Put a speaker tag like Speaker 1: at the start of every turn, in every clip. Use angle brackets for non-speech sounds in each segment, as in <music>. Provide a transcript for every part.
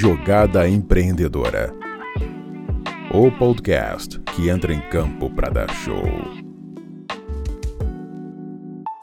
Speaker 1: Jogada Empreendedora. O podcast que entra em campo para dar show.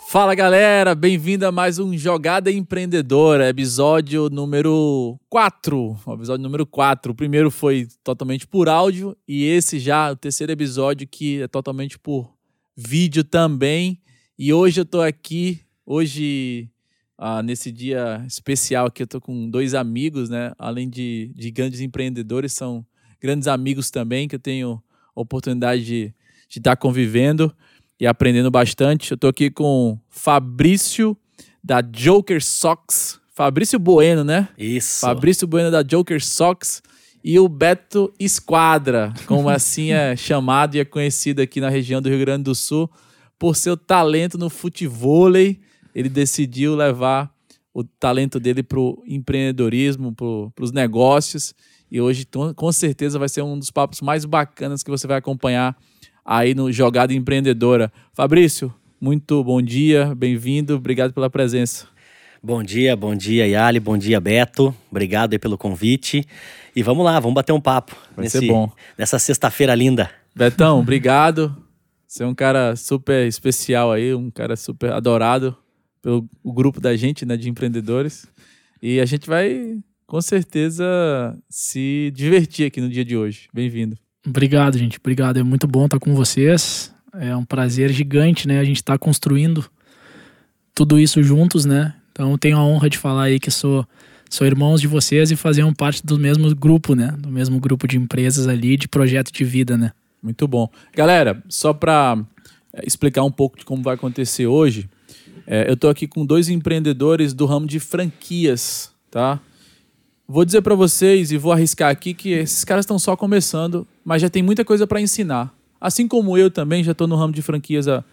Speaker 2: Fala galera, bem-vindo a mais um Jogada Empreendedora, episódio número 4. Episódio número 4. O primeiro foi totalmente por áudio e esse já, o terceiro episódio, que é totalmente por vídeo também. E hoje eu tô aqui, hoje, ah, nesse dia especial aqui, eu tô com dois amigos, né? Além de, de grandes empreendedores, são grandes amigos também, que eu tenho oportunidade de estar convivendo e aprendendo bastante. Eu estou aqui com Fabrício da Joker Socks. Fabrício Bueno, né?
Speaker 3: Isso.
Speaker 2: Fabrício Bueno da Joker Socks e o Beto Esquadra, como assim é <laughs> chamado e é conhecido aqui na região do Rio Grande do Sul, por seu talento no futevôlei. Ele decidiu levar o talento dele para o empreendedorismo, para os negócios. E hoje, com certeza, vai ser um dos papos mais bacanas que você vai acompanhar aí no Jogada Empreendedora. Fabrício, muito bom dia, bem-vindo, obrigado pela presença.
Speaker 3: Bom dia, bom dia, Yali, bom dia, Beto. Obrigado aí pelo convite. E vamos lá, vamos bater um papo.
Speaker 2: Vai nesse, ser bom.
Speaker 3: Nessa sexta-feira linda.
Speaker 2: Betão, obrigado. Você é um cara super especial aí, um cara super adorado pelo grupo da gente, né, de empreendedores. E a gente vai, com certeza, se divertir aqui no dia de hoje. Bem-vindo.
Speaker 4: Obrigado, gente. Obrigado. É muito bom estar com vocês. É um prazer gigante, né? A gente está construindo tudo isso juntos, né? Então tenho a honra de falar aí que sou sou irmãos de vocês e fazer parte do mesmo grupo, né? Do mesmo grupo de empresas ali, de projeto de vida, né?
Speaker 2: Muito bom. Galera, só para é, explicar um pouco de como vai acontecer hoje, é, eu estou aqui com dois empreendedores do ramo de franquias, tá? Vou dizer para vocês e vou arriscar aqui que esses caras estão só começando, mas já tem muita coisa para ensinar. Assim como eu também, já estou no ramo de franquias há,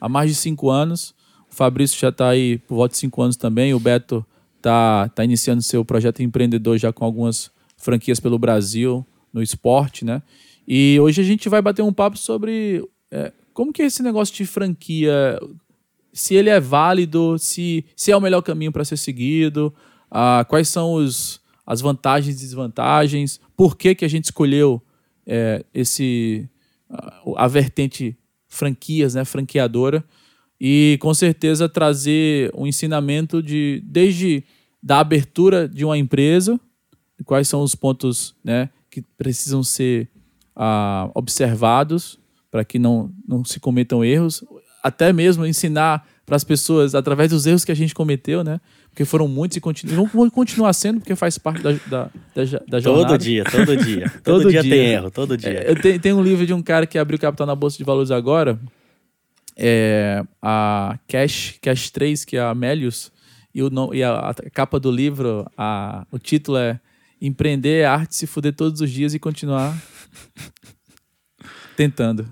Speaker 2: há mais de cinco anos. O Fabrício já está aí por volta de cinco anos também. O Beto está tá iniciando seu projeto empreendedor já com algumas franquias pelo Brasil, no esporte, né? E hoje a gente vai bater um papo sobre é, como que é esse negócio de franquia, se ele é válido, se, se é o melhor caminho para ser seguido, ah, quais são os as vantagens e desvantagens, por que, que a gente escolheu é, esse a, a vertente franquias, né, franqueadora, e com certeza trazer um ensinamento de desde da abertura de uma empresa, quais são os pontos né, que precisam ser ah, observados para que não, não se cometam erros, até mesmo ensinar para as pessoas através dos erros que a gente cometeu, né? porque foram muitos e continuam, vão continuar sendo, porque faz parte da, da, da, da jornada.
Speaker 3: Todo dia, todo dia. <laughs> todo, todo dia, dia, tem erro, todo dia.
Speaker 2: É, eu tenho, tenho um livro de um cara que abriu capital na Bolsa de Valores agora, é, a Cash, Cash 3, que é a Melius, e, o, e a, a, capa do livro, a, o título é Empreender é a arte se fuder todos os dias e continuar <laughs> tentando.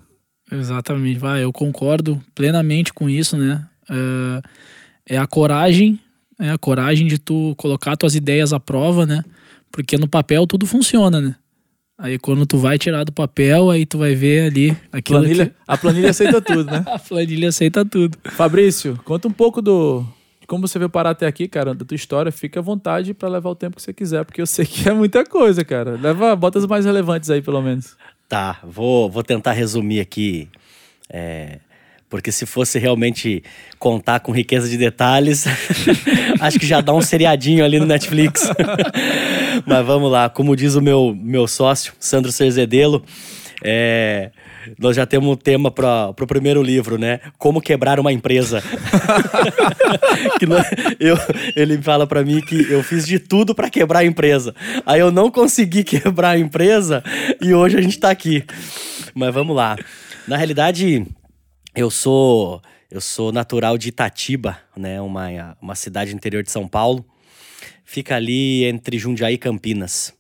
Speaker 4: Exatamente, vai, eu concordo plenamente com isso, né? É, é a coragem é a coragem de tu colocar tuas ideias à prova, né? Porque no papel tudo funciona, né? Aí quando tu vai tirar do papel, aí tu vai ver ali aquilo
Speaker 2: planilha,
Speaker 4: que...
Speaker 2: A planilha aceita tudo, né? <laughs>
Speaker 4: a planilha aceita tudo.
Speaker 2: Fabrício, conta um pouco do de como você veio parar até aqui, cara, da tua história. Fica à vontade para levar o tempo que você quiser, porque eu sei que é muita coisa, cara. Leva, bota as mais relevantes aí, pelo menos.
Speaker 3: Tá, vou, vou tentar resumir aqui é, porque se fosse realmente contar com riqueza de detalhes, <laughs> acho que já dá um seriadinho ali no Netflix. <laughs> Mas vamos lá, como diz o meu, meu sócio, Sandro Cerzedelo, é, nós já temos um tema para o primeiro livro, né? Como quebrar uma empresa. <laughs> eu, ele fala para mim que eu fiz de tudo para quebrar a empresa. Aí eu não consegui <laughs> quebrar a empresa e hoje a gente está aqui. Mas vamos lá. Na realidade, eu sou eu sou natural de Itatiba, né, uma, uma cidade interior de São Paulo. Fica ali entre Jundiaí e Campinas.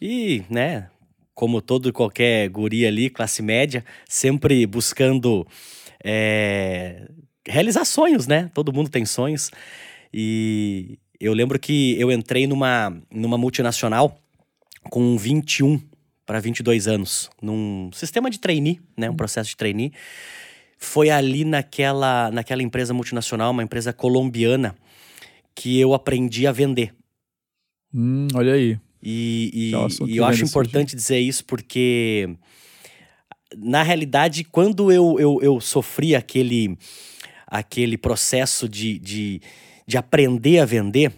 Speaker 3: E, né, como todo e qualquer guri ali, classe média, sempre buscando é, realizar sonhos, né? Todo mundo tem sonhos. E eu lembro que eu entrei numa, numa multinacional com 21 para 22 anos, num sistema de trainee, né? Um processo de trainee foi ali naquela, naquela empresa multinacional, uma empresa colombiana, que eu aprendi a vender.
Speaker 2: Hum, olha aí.
Speaker 3: E, e-
Speaker 2: é um
Speaker 3: e eu acho importante dizer isso porque, na realidade, quando eu, eu, eu sofri aquele, aquele processo de, de, de aprender a vender,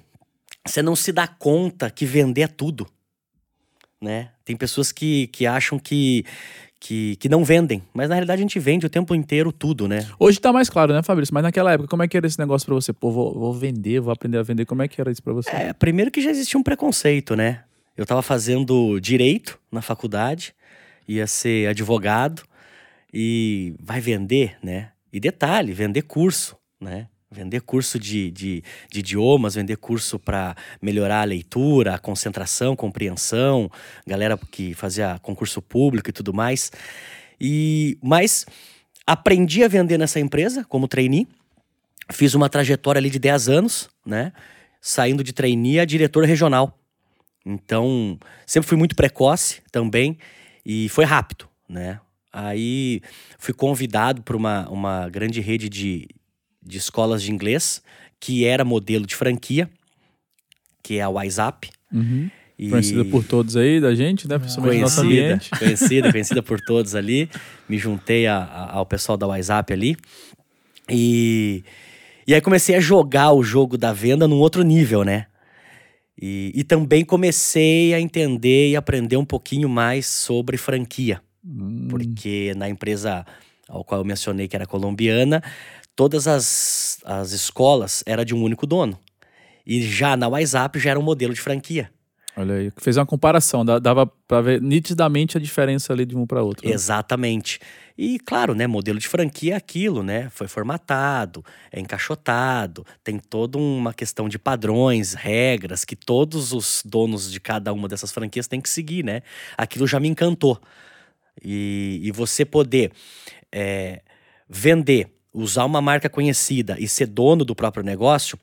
Speaker 3: você não se dá conta que vender é tudo. Né? Tem pessoas que, que acham que, que, que não vendem, mas na realidade a gente vende o tempo inteiro tudo, né?
Speaker 2: Hoje tá mais claro, né, Fabrício? Mas naquela época, como é que era esse negócio pra você? Pô, vou, vou vender, vou aprender a vender. Como é que era isso pra você?
Speaker 3: É, primeiro que já existia um preconceito, né? Eu tava fazendo direito na faculdade, ia ser advogado e vai vender, né? E detalhe, vender curso, né? Vender curso de, de, de idiomas, vender curso para melhorar a leitura, a concentração, compreensão, galera que fazia concurso público e tudo mais. E mas aprendi a vender nessa empresa como trainee. Fiz uma trajetória ali de 10 anos, né? Saindo de trainee a diretor regional. Então, sempre fui muito precoce também e foi rápido, né? Aí fui convidado para uma, uma grande rede de, de escolas de inglês, que era modelo de franquia, que é a WhatsApp.
Speaker 2: Uhum.
Speaker 3: E...
Speaker 2: Conhecida por todos aí, da gente, né? Principalmente no nosso
Speaker 3: Conhecida,
Speaker 2: ambiente. <laughs>
Speaker 3: conhecida, <laughs> conhecida por todos ali. Me juntei a- a- ao pessoal da WhatsApp ali. E, e aí comecei a jogar o jogo da venda num outro nível, né? E, e também comecei a entender e aprender um pouquinho mais sobre franquia.
Speaker 2: Hum,
Speaker 3: Porque na empresa ao qual eu mencionei que era colombiana, todas as, as escolas eram de um único dono. E já na WhatsApp já era um modelo de franquia.
Speaker 2: Olha aí. Fez uma comparação, dava pra ver nitidamente a diferença ali de um pra outro. né?
Speaker 3: Exatamente. E claro, né, modelo de franquia é aquilo, né? Foi formatado, é encaixotado, tem toda uma questão de padrões, regras que todos os donos de cada uma dessas franquias têm que seguir, né? Aquilo já me encantou. E, e você poder é, vender, usar uma marca conhecida e ser dono do próprio negócio,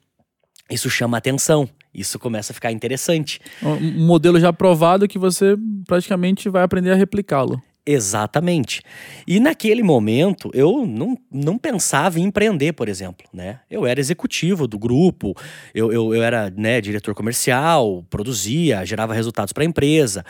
Speaker 3: isso chama atenção. Isso começa a ficar interessante.
Speaker 2: Um um modelo já provado que você praticamente vai aprender a replicá-lo.
Speaker 3: Exatamente. E naquele momento eu não, não pensava em empreender, por exemplo, né? Eu era executivo do grupo, eu, eu, eu era né, diretor comercial, produzia, gerava resultados para a empresa.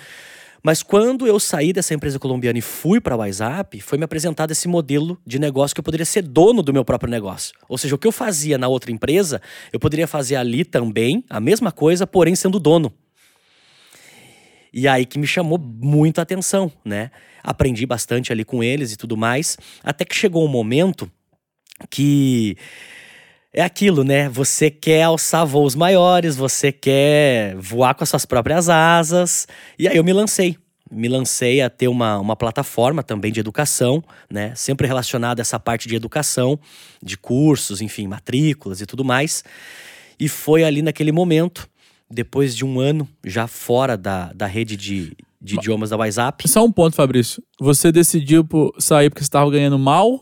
Speaker 3: Mas quando eu saí dessa empresa colombiana e fui para a WhatsApp, foi me apresentado esse modelo de negócio que eu poderia ser dono do meu próprio negócio. Ou seja, o que eu fazia na outra empresa, eu poderia fazer ali também, a mesma coisa, porém sendo dono. E aí que me chamou muito a atenção, né? Aprendi bastante ali com eles e tudo mais, até que chegou um momento que é aquilo, né? Você quer alçar voos maiores, você quer voar com as suas próprias asas. E aí eu me lancei. Me lancei a ter uma, uma plataforma também de educação, né? Sempre relacionada a essa parte de educação, de cursos, enfim, matrículas e tudo mais. E foi ali naquele momento, depois de um ano já fora da, da rede de, de idiomas da WhatsApp.
Speaker 2: Só um ponto, Fabrício. Você decidiu por sair porque você estava ganhando mal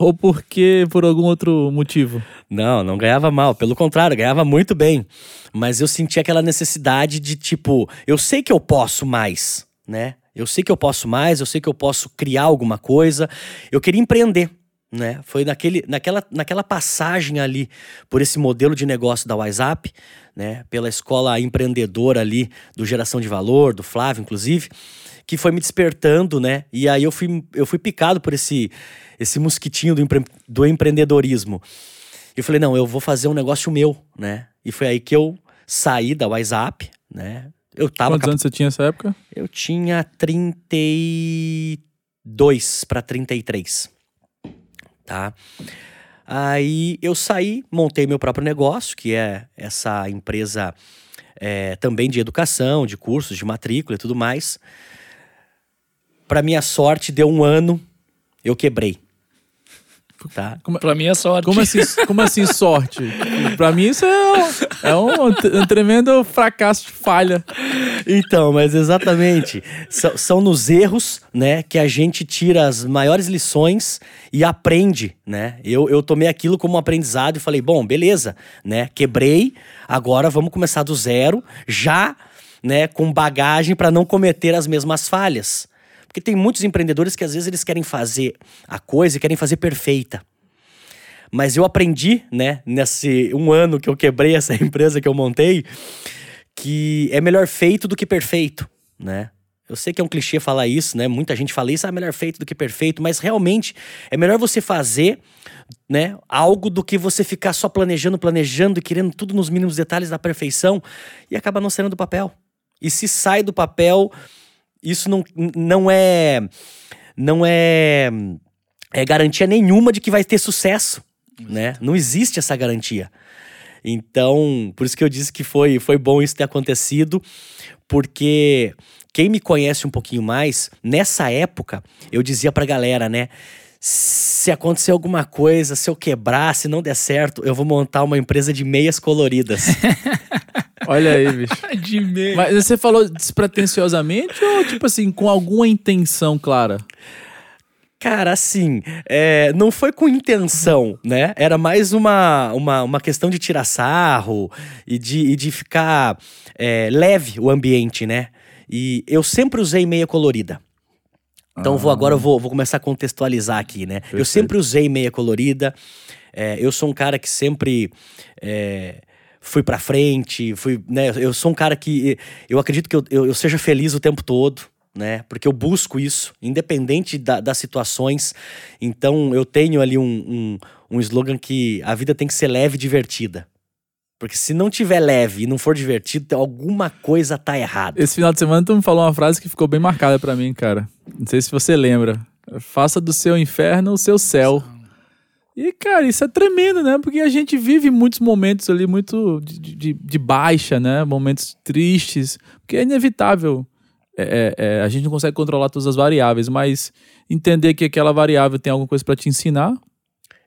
Speaker 2: ou porque por algum outro motivo?
Speaker 3: Não, não ganhava mal, pelo contrário, ganhava muito bem. Mas eu sentia aquela necessidade de tipo, eu sei que eu posso mais, né? Eu sei que eu posso mais, eu sei que eu posso criar alguma coisa. Eu queria empreender, né? Foi naquele, naquela, naquela passagem ali por esse modelo de negócio da WhatsApp, né? Pela escola empreendedora ali do Geração de Valor, do Flávio, inclusive, que foi me despertando, né? E aí eu fui, eu fui picado por esse, esse mosquitinho do, empre, do empreendedorismo. Eu falei, não, eu vou fazer um negócio meu, né? E foi aí que eu saí da WhatsApp, né? Eu tava
Speaker 2: Quantos anos você tinha nessa época?
Speaker 3: eu tinha 32 para 33. Tá? Aí eu saí, montei meu próprio negócio, que é essa empresa é, também de educação, de cursos, de matrícula e tudo mais. Para minha sorte, deu um ano, eu quebrei. Tá?
Speaker 4: Pra mim é sorte.
Speaker 2: Como assim, como assim sorte? Pra mim isso é, um- é um, um tremendo fracasso de falha.
Speaker 3: Então, mas exatamente. São, são nos erros, né, que a gente tira as maiores lições e aprende, né? Eu, eu tomei aquilo como um aprendizado e falei, bom, beleza, né? Quebrei, agora vamos começar do zero, já, né, com bagagem para não cometer as mesmas falhas. Porque tem muitos empreendedores que às vezes eles querem fazer a coisa e querem fazer perfeita. Mas eu aprendi, né, nesse um ano que eu quebrei essa <laughs> empresa que eu montei, que é melhor feito do que perfeito, né? Eu sei que é um clichê falar isso, né? Muita gente fala isso, ah, é melhor feito do que perfeito, mas realmente é melhor você fazer, né, algo do que você ficar só planejando, planejando e querendo tudo nos mínimos detalhes da perfeição e acaba não saindo do papel. E se sai do papel, isso não, não é não é, é garantia nenhuma de que vai ter sucesso, né? Não existe essa garantia. Então, por isso que eu disse que foi, foi bom isso ter acontecido, porque quem me conhece um pouquinho mais, nessa época, eu dizia pra galera, né? Se acontecer alguma coisa, se eu quebrar, se não der certo, eu vou montar uma empresa de meias coloridas. <laughs>
Speaker 2: Olha aí, bicho. <laughs>
Speaker 4: De meio.
Speaker 2: Mas você falou despretensiosamente ou, tipo assim, com alguma intenção clara?
Speaker 3: Cara, assim, é, não foi com intenção, né? Era mais uma, uma, uma questão de tirar sarro e de, e de ficar é, leve o ambiente, né? E eu sempre usei meia colorida. Então vou agora eu vou, vou começar a contextualizar aqui, né? Eu sempre usei meia colorida. É, eu sou um cara que sempre é, fui pra frente, fui, né? Eu sou um cara que eu acredito que eu, eu, seja feliz o tempo todo, né? Porque eu busco isso, independente da- das situações. Então eu tenho ali um, um, um slogan que a vida tem que ser leve e divertida. Porque se não tiver leve e não for divertido, alguma coisa tá errada.
Speaker 2: Esse final de semana tu me falou uma frase que ficou bem marcada pra mim, cara. Não sei se você lembra. Faça do seu inferno o seu céu. E, cara, isso é tremendo, né? Porque a gente vive muitos momentos ali muito de, de, de baixa, né? Momentos tristes. Porque é inevitável. É, é, é, a gente não consegue controlar todas as variáveis, mas entender que aquela variável tem alguma coisa pra te ensinar.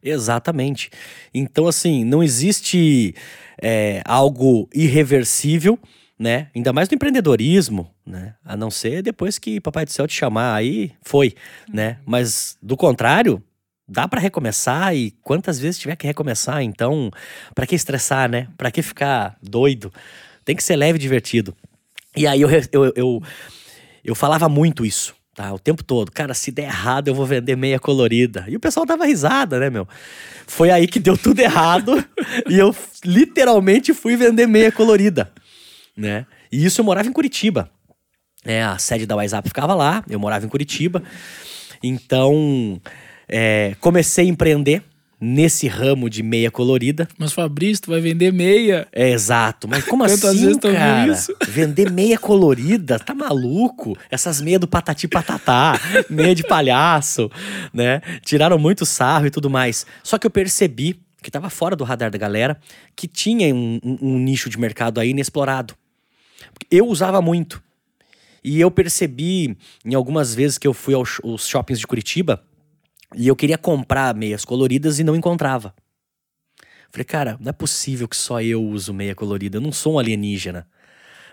Speaker 3: Exatamente. Então, assim, não existe é, algo irreversível, né? Ainda mais no empreendedorismo, né? A não ser depois que Papai do Céu te chamar, aí foi, né? Mas do contrário, dá pra recomeçar e quantas vezes tiver que recomeçar, então, pra que estressar, né? Pra que ficar doido? Tem que ser leve e divertido. E aí eu, eu, eu, eu falava muito isso, tá? O tempo todo. Cara, se der errado, eu vou vender meia colorida. E o pessoal dava risada, né, meu? Foi aí que deu tudo errado <laughs> e eu literalmente fui vender meia colorida, né? E isso eu morava em Curitiba. É, a sede da WhatsApp ficava lá, eu morava em Curitiba. Então, é, comecei a empreender nesse ramo de meia colorida.
Speaker 4: Mas Fabrício, tu vai vender meia?
Speaker 3: É exato, mas como
Speaker 4: Quantas
Speaker 3: assim,
Speaker 4: vezes
Speaker 3: cara?
Speaker 4: isso? <laughs>
Speaker 3: Vender meia colorida, tá maluco? Essas meias do patati patatá, <laughs> meia de palhaço, né? Tiraram muito sarro e tudo mais. Só que eu percebi que tava fora do radar da galera, que tinha um, um- um nicho de mercado aí inexplorado. Eu usava muito. E eu percebi em algumas vezes que eu fui aos aos shoppings de Curitiba e eu queria comprar meias coloridas e não encontrava. Falei, cara, não é possível que só eu uso meia colorida, eu não sou um alienígena,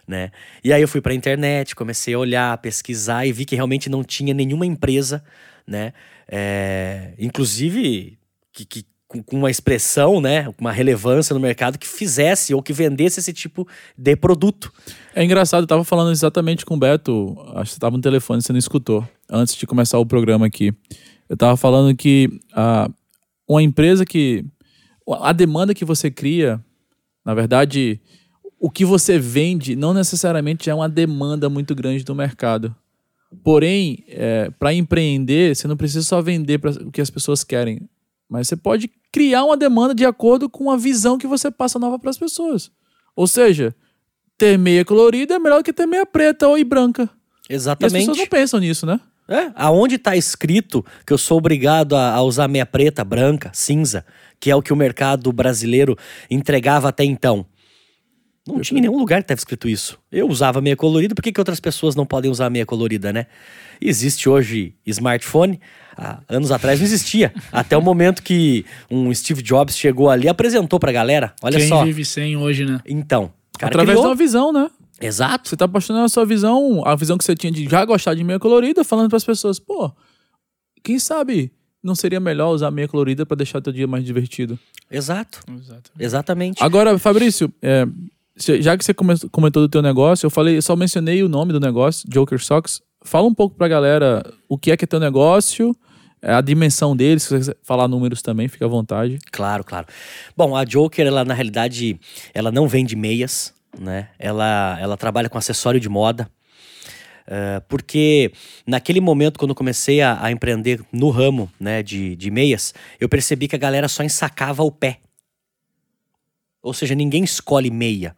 Speaker 3: né? E aí eu fui pra internet, comecei a olhar, pesquisar e vi que realmente não tinha nenhuma empresa, né? É, inclusive, que, que- com, uma expressão, né? Uma relevância no mercado que fizesse ou que vendesse esse tipo de produto.
Speaker 2: É engraçado, eu tava falando exatamente com o Beto, acho que você tava no telefone, você não escutou, antes de começar o programa aqui. Eu tava falando que ah, uma empresa que. A demanda que você cria, na verdade, o que você vende não necessariamente é uma demanda muito grande do mercado. Porém, para empreender, você não precisa só vender pra, o que as pessoas querem, mas você pode criar uma demanda de acordo com a visão que você passa nova para as pessoas. Ou seja, ter meia colorida é melhor que ter meia preta ou e branca. E as
Speaker 3: Exatamente.
Speaker 2: pessoas não pensam nisso, né?
Speaker 3: É, aonde tá escrito que eu sou obrigado a, a usar meia preta, branca, cinza, que é o que o mercado brasileiro entregava até então? Não tinha em nenhum lugar que estava escrito isso. Eu usava meia colorida, por que, que outras pessoas não podem usar meia colorida, né? Existe hoje smartphone, há anos atrás não existia. até o momento que um Steve Jobs chegou ali e apresentou pra galera. Olha
Speaker 4: Quem
Speaker 3: só.
Speaker 4: vive sem hoje, né?
Speaker 3: Então,
Speaker 2: Através
Speaker 3: criou.
Speaker 2: uma visão, né?
Speaker 3: Exato.
Speaker 2: Você tá apaixonando a sua visão, a visão que você tinha de já gostar de meia colorida, falando para as pessoas, pô, quem sabe não seria melhor usar meia colorida para deixar teu dia mais divertido?
Speaker 3: Exato.
Speaker 4: Exato.
Speaker 3: Exatamente.
Speaker 2: Agora, Fabrício, é, já que você come- comentou do teu negócio, eu falei, eu só mencionei o nome do negócio, Joker Socks. Fala um pouco pra galera o que é que é teu negócio, é, a dimensão dele, se você quiser falar números também, fica à vontade.
Speaker 3: Claro, claro. Bom, a Joker, ela na realidade, ela não vende meias, né? Ela, ela trabalha com acessório de moda. Uh, porque naquele momento, quando eu comecei a, a, empreender no ramo né, de, de meias, eu percebi que a galera só ensacava o pé. Ou seja, ninguém escolhe meia.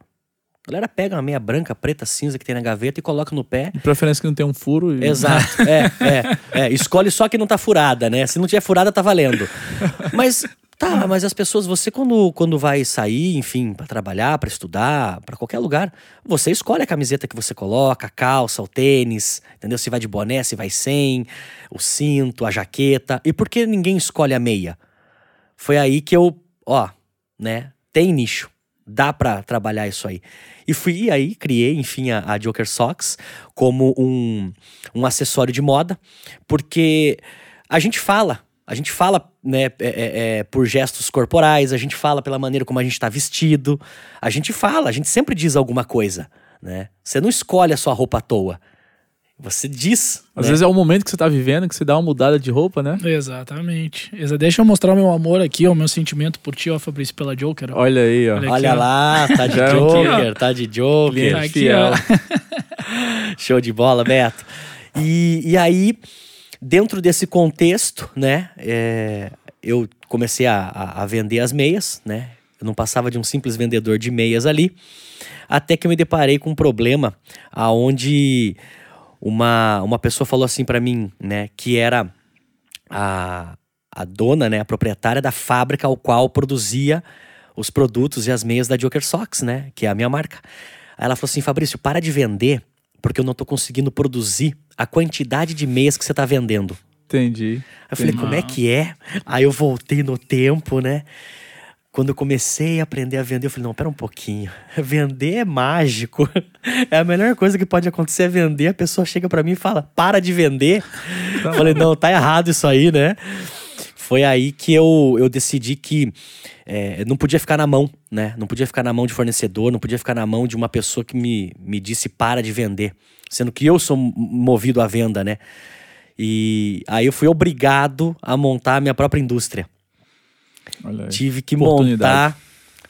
Speaker 3: A galera pega uma meia branca, preta, cinza que tem na gaveta e coloca no pé.
Speaker 2: De preferência que não tem um furo.
Speaker 3: E... Exato. é, é, é. Escolhe só que não tá furada, né? Se não tiver furada, tá valendo. <laughs> Mas Tá, mas as pessoas, você quando, quando vai sair, enfim, para trabalhar, para estudar, para qualquer lugar, você escolhe a camiseta que você coloca, a calça, o tênis, entendeu? Se vai de boné, se vai sem, o cinto, a jaqueta. E por que ninguém escolhe a meia? Foi aí que eu, ó, né, tem nicho. Dá para trabalhar isso aí. E fui aí, criei, enfim, a, a Joker Socks como um, um acessório de moda, porque a gente fala a gente fala né, é, é, é, por gestos corporais, a gente fala pela maneira como a gente está vestido, a gente fala, a gente sempre diz alguma coisa, né? Você não escolhe a sua roupa à toa. Você diz.
Speaker 2: Às
Speaker 3: né?
Speaker 2: vezes é o momento que você está vivendo que você dá uma mudada de roupa, né?
Speaker 4: Exatamente. Deixa eu mostrar o meu amor aqui, o meu sentimento por ti, ó, Fabrício, pela Joker.
Speaker 2: Ó. Olha aí, ó.
Speaker 3: Olha, aqui, Olha lá, <laughs> tá de Joker, aqui, tá de Joker.
Speaker 2: Aqui, fiel. <laughs>
Speaker 3: Show de bola, Beto. E, e aí, Dentro desse contexto, né, é, eu comecei a, a, vender as meias, né? Eu não passava de um simples vendedor de meias ali, até que eu me deparei com um problema aonde uma, uma pessoa falou assim para mim, né, que era a, a dona, né, a proprietária da fábrica ao qual produzia os produtos e as meias da Joker Socks, né, que é a minha marca. Aí ela falou assim, Fabrício, para de vender porque eu não tô conseguindo produzir a quantidade de meias que você tá vendendo.
Speaker 2: Entendi.
Speaker 3: Eu falei, como é que é? Aí eu voltei no tempo, né? Quando eu comecei a aprender a vender, eu falei, não, pera um pouquinho. <laughs> Vender é mágico. <laughs> É a melhor coisa que pode acontecer é vender. A pessoa chega para mim e fala, para de vender. Eu falei, não, tá errado isso aí, né? Foi aí que eu, eu decidi que é, não podia ficar na mão, né? Não podia ficar na mão de fornecedor, não podia ficar na mão de uma pessoa que me, me disse para de vender. Sendo que eu sou movido à venda, né? E aí eu fui obrigado a montar a minha própria indústria. Tive que montar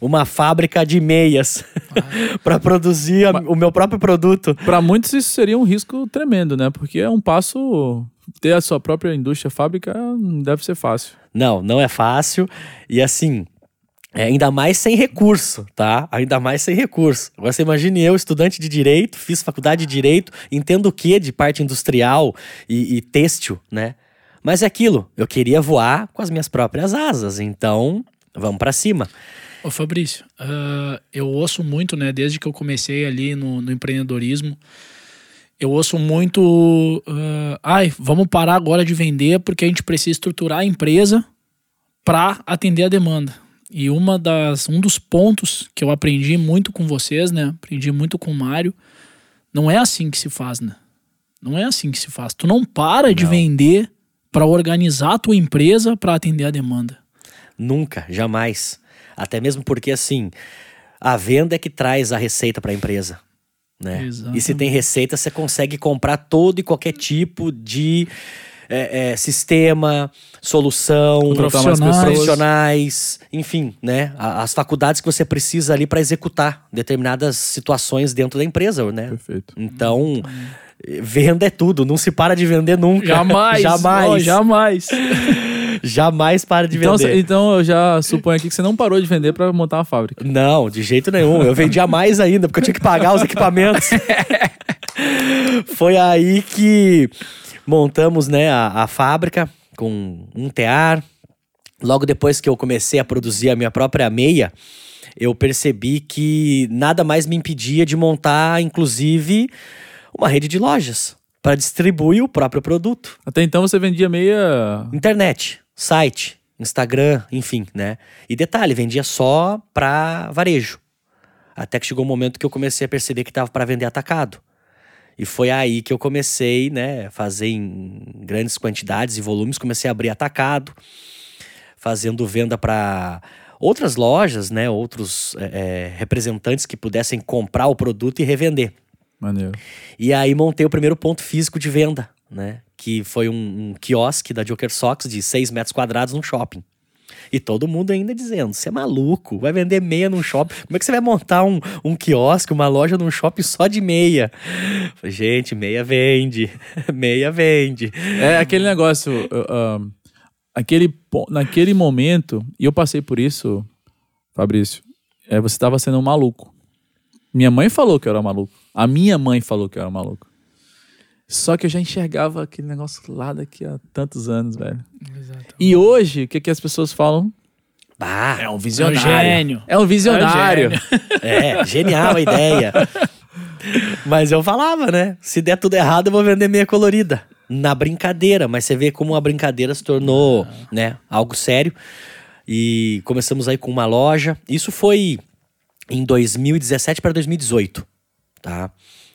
Speaker 3: uma fábrica de meias ah. <laughs> para produzir a, o meu próprio produto.
Speaker 2: Para muitos isso seria um risco tremendo, né? Porque é um passo ter a sua própria indústria, fábrica, não deve ser fácil.
Speaker 3: Não, não é fácil. E assim, é, ainda mais sem recurso, tá? Ainda mais sem recurso. Agora você imagine eu, estudante de direito, fiz faculdade de direito, entendo o que de parte industrial e, e têxtil, né? Mas é aquilo, eu queria voar com as minhas próprias asas, então vamos para cima.
Speaker 4: Ô Fabrício, uh, eu ouço muito, né, desde que eu comecei ali no, no empreendedorismo, eu ouço muito. Uh, ai, vamos parar agora de vender porque a gente precisa estruturar a empresa para atender a demanda. E uma das, um dos pontos que eu aprendi muito com vocês, né? Aprendi muito com o Mário. Não é assim que se faz, né? Não é assim que se faz. Tu não para não. de vender para organizar a tua empresa para atender a demanda.
Speaker 3: Nunca, jamais. Até mesmo porque assim, a venda é que traz a receita para a empresa. Né? E se tem receita, você consegue comprar todo e qualquer tipo de é, é, sistema, solução,
Speaker 4: profissionais.
Speaker 3: profissionais, enfim, né? As faculdades que você precisa ali para executar determinadas situações dentro da empresa, né?
Speaker 2: Perfeito.
Speaker 3: Então, venda é tudo, não se para de vender nunca.
Speaker 4: Jamais. <laughs>
Speaker 3: jamais.
Speaker 4: Oh, jamais.
Speaker 3: Jamais para de
Speaker 2: então,
Speaker 3: vender.
Speaker 2: Então eu já suponho aqui que você não parou de vender para montar uma fábrica.
Speaker 3: Não, de jeito nenhum. Eu vendia mais ainda, porque eu tinha que pagar os equipamentos. <laughs> Foi aí que montamos né, a, a fábrica com um tear. Logo depois que eu comecei a produzir a minha própria meia, eu percebi que nada mais me impedia de montar, inclusive, uma rede de lojas para distribuir o próprio produto.
Speaker 2: Até então você vendia meia.
Speaker 3: Internet site, Instagram, enfim, né? E detalhe, vendia só pra varejo. Até que chegou um momento que eu comecei a perceber que tava para vender atacado. E foi aí que eu comecei, né, fazer em grandes quantidades e volumes, comecei a abrir atacado, fazendo venda para outras lojas, né, outros é, é, representantes que pudessem comprar o produto e revender.
Speaker 2: Maneiro.
Speaker 3: E aí montei o primeiro ponto físico de venda, né? Que foi um, um quiosque da Joker Socks de 6 metros quadrados num shopping. E todo mundo ainda dizendo: você é maluco, vai vender meia num shopping. Como é que você vai montar um, um quiosque, uma loja num shopping só de meia? Gente, meia vende, <laughs> meia vende.
Speaker 2: É aquele negócio. uh, aquele, naquele momento, e eu passei por isso, Fabrício, é, você estava sendo um maluco. Minha mãe falou que eu era maluco. A minha mãe falou que eu era maluco. Só que eu já enxergava aquele negócio lá daqui a tantos anos, velho.
Speaker 4: Exato.
Speaker 2: E hoje, o que, que as pessoas falam?
Speaker 3: Bah,
Speaker 2: É um
Speaker 4: É um
Speaker 2: visionário.
Speaker 4: gênio.
Speaker 2: É um visionário.
Speaker 4: É um
Speaker 3: É, genial a ideia. Mas eu falava, né? Se der tudo errado, eu vou vender meia colorida. Na brincadeira, mas você vê como a brincadeira se tornou, né, algo sério. E começamos aí com uma loja. Isso foi em 2017 para 2018, tá?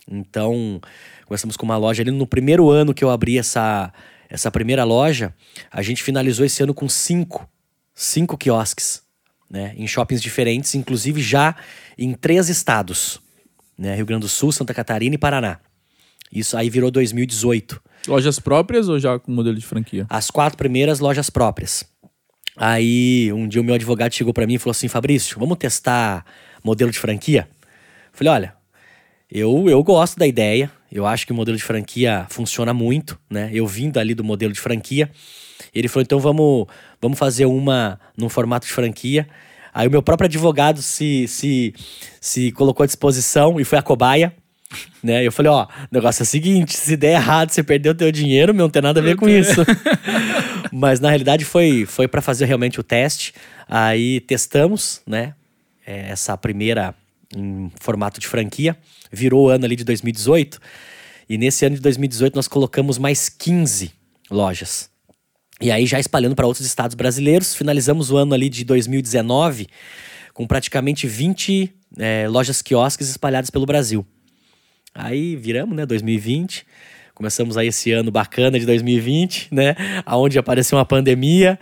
Speaker 3: Então, começamos com uma loja ali no primeiro ano que eu abri essa essa primeira loja, a gente finalizou esse ano com cinco, cinco quiosques, né, em shoppings diferentes, inclusive já em três estados, né, Rio Grande do Sul, Santa Catarina e Paraná. Isso aí virou 2018.
Speaker 2: Lojas próprias ou já com modelo de franquia?
Speaker 3: As quatro primeiras lojas próprias. Aí um dia o meu advogado chegou pra mim e falou assim: Fabrício, vamos testar modelo de franquia? Falei: olha, eu, eu gosto da ideia, eu acho que o modelo de franquia funciona muito, né? Eu vindo ali do modelo de franquia. Ele falou: então vamos, vamos fazer uma num formato de franquia. Aí o meu próprio advogado se, se, se colocou à disposição e foi a cobaia. Né? Eu falei, ó, o negócio é o seguinte, se der errado, você perdeu o teu dinheiro, meu, não tem nada a ver com isso. <laughs> Mas na realidade foi, foi para fazer realmente o teste. Aí testamos, né? é, Essa primeira em formato de franquia. Virou o ano ali de 2018. E nesse ano de 2018 nós colocamos mais 15 lojas. E aí já espalhando para outros estados brasileiros. Finalizamos o ano ali de 2019 com praticamente 20 é, lojas quiosques espalhadas pelo Brasil. Aí viramos, né, 2020. Começamos aí esse ano bacana de 2020, né? Aonde apareceu uma pandemia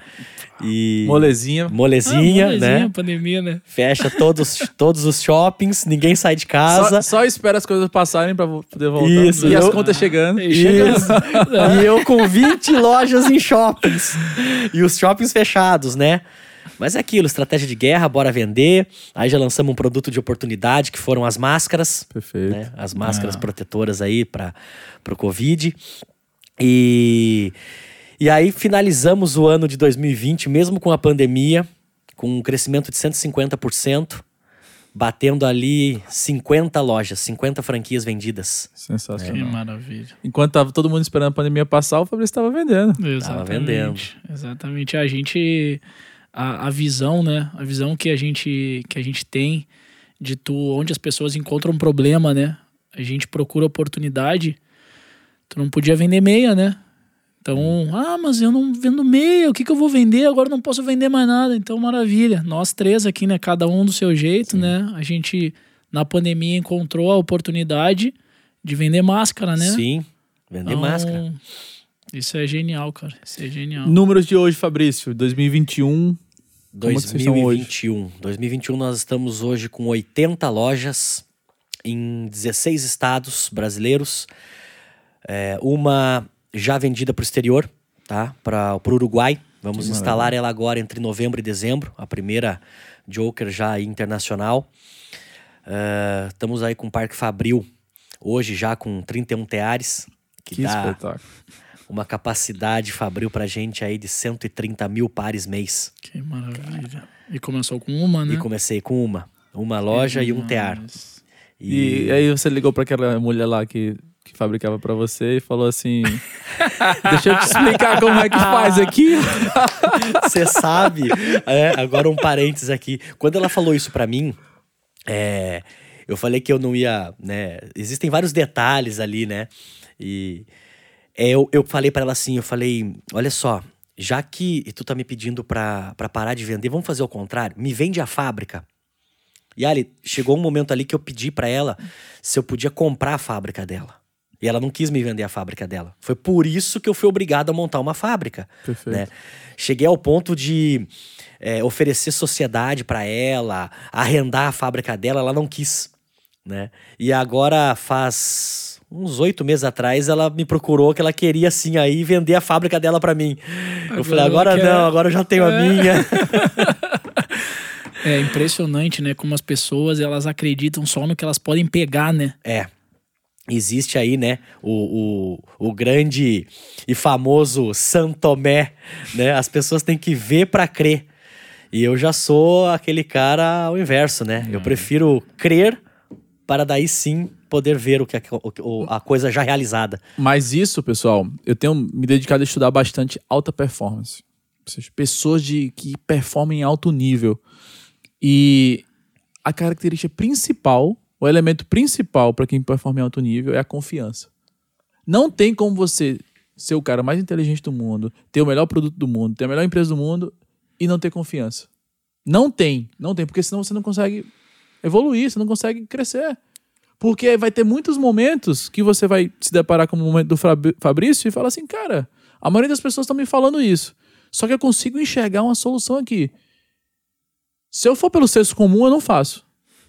Speaker 3: e
Speaker 2: Molezinha.
Speaker 3: molezinha,
Speaker 4: Ah, molezinha,
Speaker 3: né?
Speaker 4: pandemia, né?
Speaker 3: Fecha todos, <laughs> todos os shoppings, ninguém sai de casa.
Speaker 2: Só, só espera as coisas passarem pra vo- poder voltar.
Speaker 3: Isso,
Speaker 2: e as
Speaker 3: eu-
Speaker 2: contas chegando.
Speaker 4: E chegando.
Speaker 3: Isso. <laughs> e eu com 20 lojas em shoppings. E os shoppings fechados, né? Mas é aquilo, estratégia de guerra, bora vender. Aí já lançamos um produto de oportunidade, que foram as máscaras.
Speaker 2: Perfeito.
Speaker 3: né? As máscaras
Speaker 4: Ah.
Speaker 3: protetoras aí para o Covid. E, e aí finalizamos o ano de 2020, mesmo com a pandemia, com um crescimento de 150%, batendo ali 50 lojas, 50 franquias vendidas.
Speaker 4: Que
Speaker 2: Sensacional.
Speaker 4: maravilha.
Speaker 2: Enquanto tava todo mundo esperando a pandemia passar, o Fabrício tava vendendo.
Speaker 4: Exatamente.
Speaker 3: vendendo.
Speaker 4: Exatamente. A gente a, a visão, né? A visão que a gente que a gente tem de tu onde as pessoas encontram um problema, né? A gente procura oportunidade. Tu não podia vender meia, né? Então, ah, mas eu não vendo meia, o que, que eu vou vender? Agora eu não posso vender mais nada. Então, maravilha. Nós três aqui, né? Cada um do seu jeito, né? A gente, na pandemia, encontrou a oportunidade de vender máscara, né?
Speaker 3: Sim, vender
Speaker 4: Então,
Speaker 3: máscara.
Speaker 4: Isso é genial, cara. Isso é genial.
Speaker 2: Números de hoje, Fabrício. 2021.
Speaker 3: 2021. 2021 nós estamos hoje com 80 lojas em 16 estados brasileiros. É, uma já vendida para o exterior, tá? Para o Uruguai. Vamos
Speaker 2: Que
Speaker 3: instalar ela agora entre novembro e dezembro. A primeira Joker já internacional. É, estamos aí com o Parque Fabril hoje já com 31 teares. Que,
Speaker 2: Que
Speaker 3: dá
Speaker 2: espetáculo.
Speaker 3: Uma capacidade Fabril pra gente aí de 130 mil pares mês.
Speaker 4: Que maravilha. E começou com uma, né?
Speaker 3: E comecei com uma. Uma loja e um tear.
Speaker 4: Mas-
Speaker 2: E, aí você ligou pra aquela mulher lá que, que fabricava pra você e falou assim: <laughs> Deixa eu te explicar como é que faz aqui. <laughs>
Speaker 3: Você sabe, é, agora um parênteses aqui. Quando ela falou isso pra mim, é, eu falei que eu não ia, né? Existem vários detalhes ali, né? E é, eu, eu falei pra ela assim, eu falei, olha só, já que tu tá me pedindo pra, pra parar de vender, vamos fazer o contrário? Me vende a fábrica. E ali, chegou um momento ali que eu pedi pra ela se eu podia comprar a fábrica dela. E ela não quis me vender a fábrica dela. Foi por isso que eu fui obrigado a montar uma fábrica.
Speaker 2: Perfeito.
Speaker 3: né? Cheguei ao ponto de é, oferecer sociedade pra ela, arrendar a fábrica dela, ela não quis. Né? E agora faz uns oito meses atrás, ela me procurou que ela queria assim aí vender a fábrica dela para mim. eu falei, agora
Speaker 4: quer-
Speaker 3: não, agora eu já tenho a
Speaker 4: É.
Speaker 3: minha. <laughs>
Speaker 4: É impressionante, né? Como as pessoas elas acreditam só no que elas podem pegar, né?
Speaker 3: É. Existe aí, né, o, o, o grande e famoso Santomé, né? As pessoas têm que ver para crer. E eu já sou aquele cara ao inverso, né? Eu prefiro crer para daí sim poder ver o que a, o- a coisa já realizada.
Speaker 2: Mas isso, pessoal, eu tenho me dedicado a estudar bastante alta performance. Seja, pessoas de, que performam em alto nível. E a característica principal, o elemento principal para quem performa em alto nível é a confiança. Não tem como você ser o cara mais inteligente do mundo, ter o melhor produto do mundo, ter a melhor empresa do mundo e não ter confiança. Não tem, não tem, porque senão você não consegue evoluir, você não consegue crescer. Porque vai ter muitos momentos que você vai se deparar com o momento do Fabrício e falar assim, cara, a maioria das pessoas estão me falando isso. Só que eu consigo enxergar uma solução aqui. Se eu for pelo senso comum, eu não faço.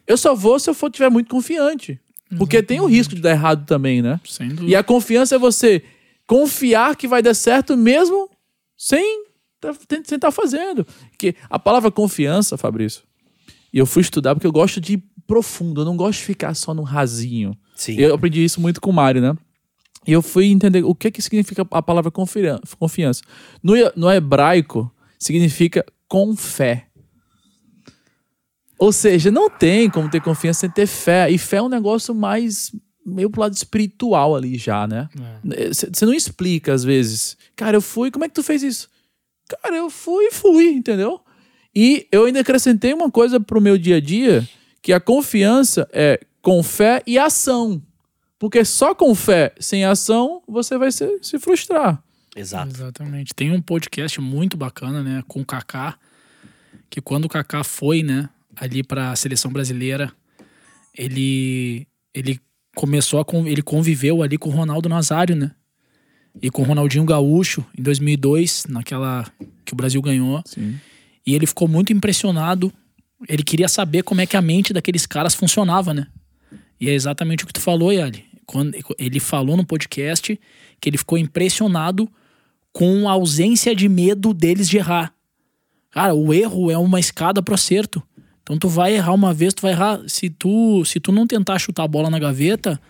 Speaker 2: Eu só vou se eu for tiver muito confiante. Porque tem o risco de dar errado também, né?
Speaker 4: Sem dúvida.
Speaker 2: E a confiança é você confiar que vai dar certo mesmo sem sem estar fazendo. Que a palavra confiança, Fabrício, e eu fui estudar porque eu gosto de ir profundo, eu não gosto de ficar só no rasinho.
Speaker 3: Sim.
Speaker 2: Eu aprendi isso muito com o Mário, né? E eu fui entender o que que significa a palavra confia- confiança. No, no hebraico, significa com fé. Ou seja, não tem como ter confiança sem ter fé. E fé é um negócio mais meio pro lado espiritual ali já, né? Você não explica às vezes. Cara, eu fui, como é que tu fez isso? Cara, eu fui e fui, entendeu? E eu ainda acrescentei uma coisa pro meu dia a dia, que a confiança é com fé e ação. Porque só com fé, sem ação, você vai se, se frustrar.
Speaker 3: Exato.
Speaker 4: Exatamente. Tem um podcast muito bacana, né, com o Kaká, que quando o Kaká foi, né, ali para a seleção brasileira, ele ele começou a ele conviveu ali com o Ronaldo Nazário, né? E com o Ronaldinho Gaúcho em 2002, naquela que o Brasil ganhou.
Speaker 2: Sim.
Speaker 4: E ele ficou muito impressionado. Ele queria saber como é que a mente daqueles caras funcionava, né? E é exatamente o que tu falou, Yali. Quando ele falou no podcast que ele ficou impressionado com a ausência de medo deles de errar. Cara, o erro é uma escada pro acerto. Então tu vai errar uma vez, tu vai errar. Se tu, se tu não tentar chutar a bola na gaveta,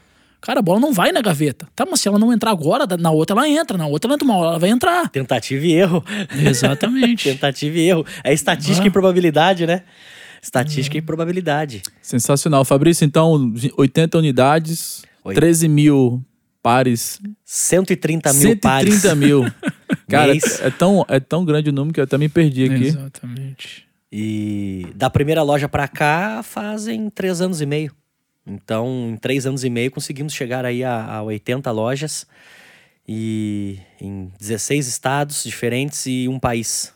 Speaker 4: cara, a bola não vai na gaveta. Tá, mas se ela não entrar agora, na outra ela entra, na outra ela entra uma hora, ela vai entrar.
Speaker 3: Tentativa e erro.
Speaker 4: Exatamente. <laughs>
Speaker 3: Tentativa e erro. É estatística
Speaker 4: Ah.
Speaker 3: e probabilidade, né? Estatística e probabilidade.
Speaker 2: Sensacional. Fabrício, então, 80 unidades,
Speaker 3: Oi.
Speaker 2: 13 mil pares
Speaker 3: 130 mil
Speaker 2: 130
Speaker 3: pares.
Speaker 2: mil. <laughs> Cara,
Speaker 3: Mês.
Speaker 2: é tão, é tão grande o número que eu até me perdi aqui.
Speaker 4: Exatamente.
Speaker 3: E da primeira loja pra cá fazem três anos e meio. Então, em três anos e meio, conseguimos chegar aí a, a 80 lojas e em 16 estados diferentes e um país,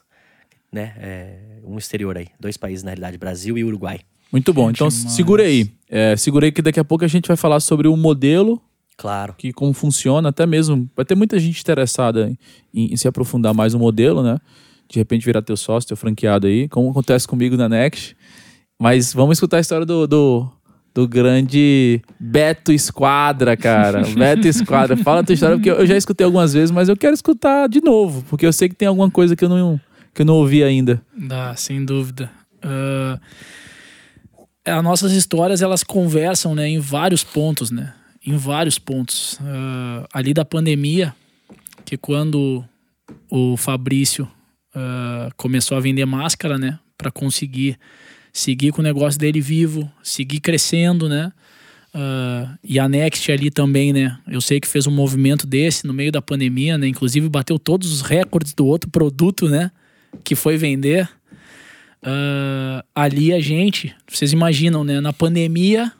Speaker 3: né? É, um exterior aí. Dois países, na realidade, Brasil e Uruguai.
Speaker 2: Muito bom. Então,
Speaker 4: Demais.
Speaker 2: segura aí. É, segura aí que daqui a pouco a gente vai falar sobre o modelo,
Speaker 3: Claro.
Speaker 2: que como funciona, até mesmo. Vai ter muita gente interessada em, em se aprofundar mais no modelo, né? De repente virar teu sócio, teu franqueado aí, como acontece comigo na Next. Mas vamos escutar a história do, do, do grande Beto Esquadra, cara. <laughs> Beto Esquadra. Fala a tua história, porque eu já escutei algumas vezes, mas eu quero escutar de novo, porque eu sei que tem alguma coisa que eu não, que eu não ouvi ainda.
Speaker 4: Dá, sem dúvida. Ah, as nossas histórias, elas conversam, né, em vários pontos, né? Em vários pontos. Ah, ali da pandemia, que quando o Fabrício ah, começou a vender máscara, né? Para conseguir seguir com o negócio dele vivo, seguir crescendo, né? Ah, e a Next ali também, né? Eu sei que fez um movimento desse no meio da pandemia, né? Inclusive bateu todos os recordes do outro produto, né? Que foi vender. Ah, ali a gente, vocês imaginam, né? Na pandemia,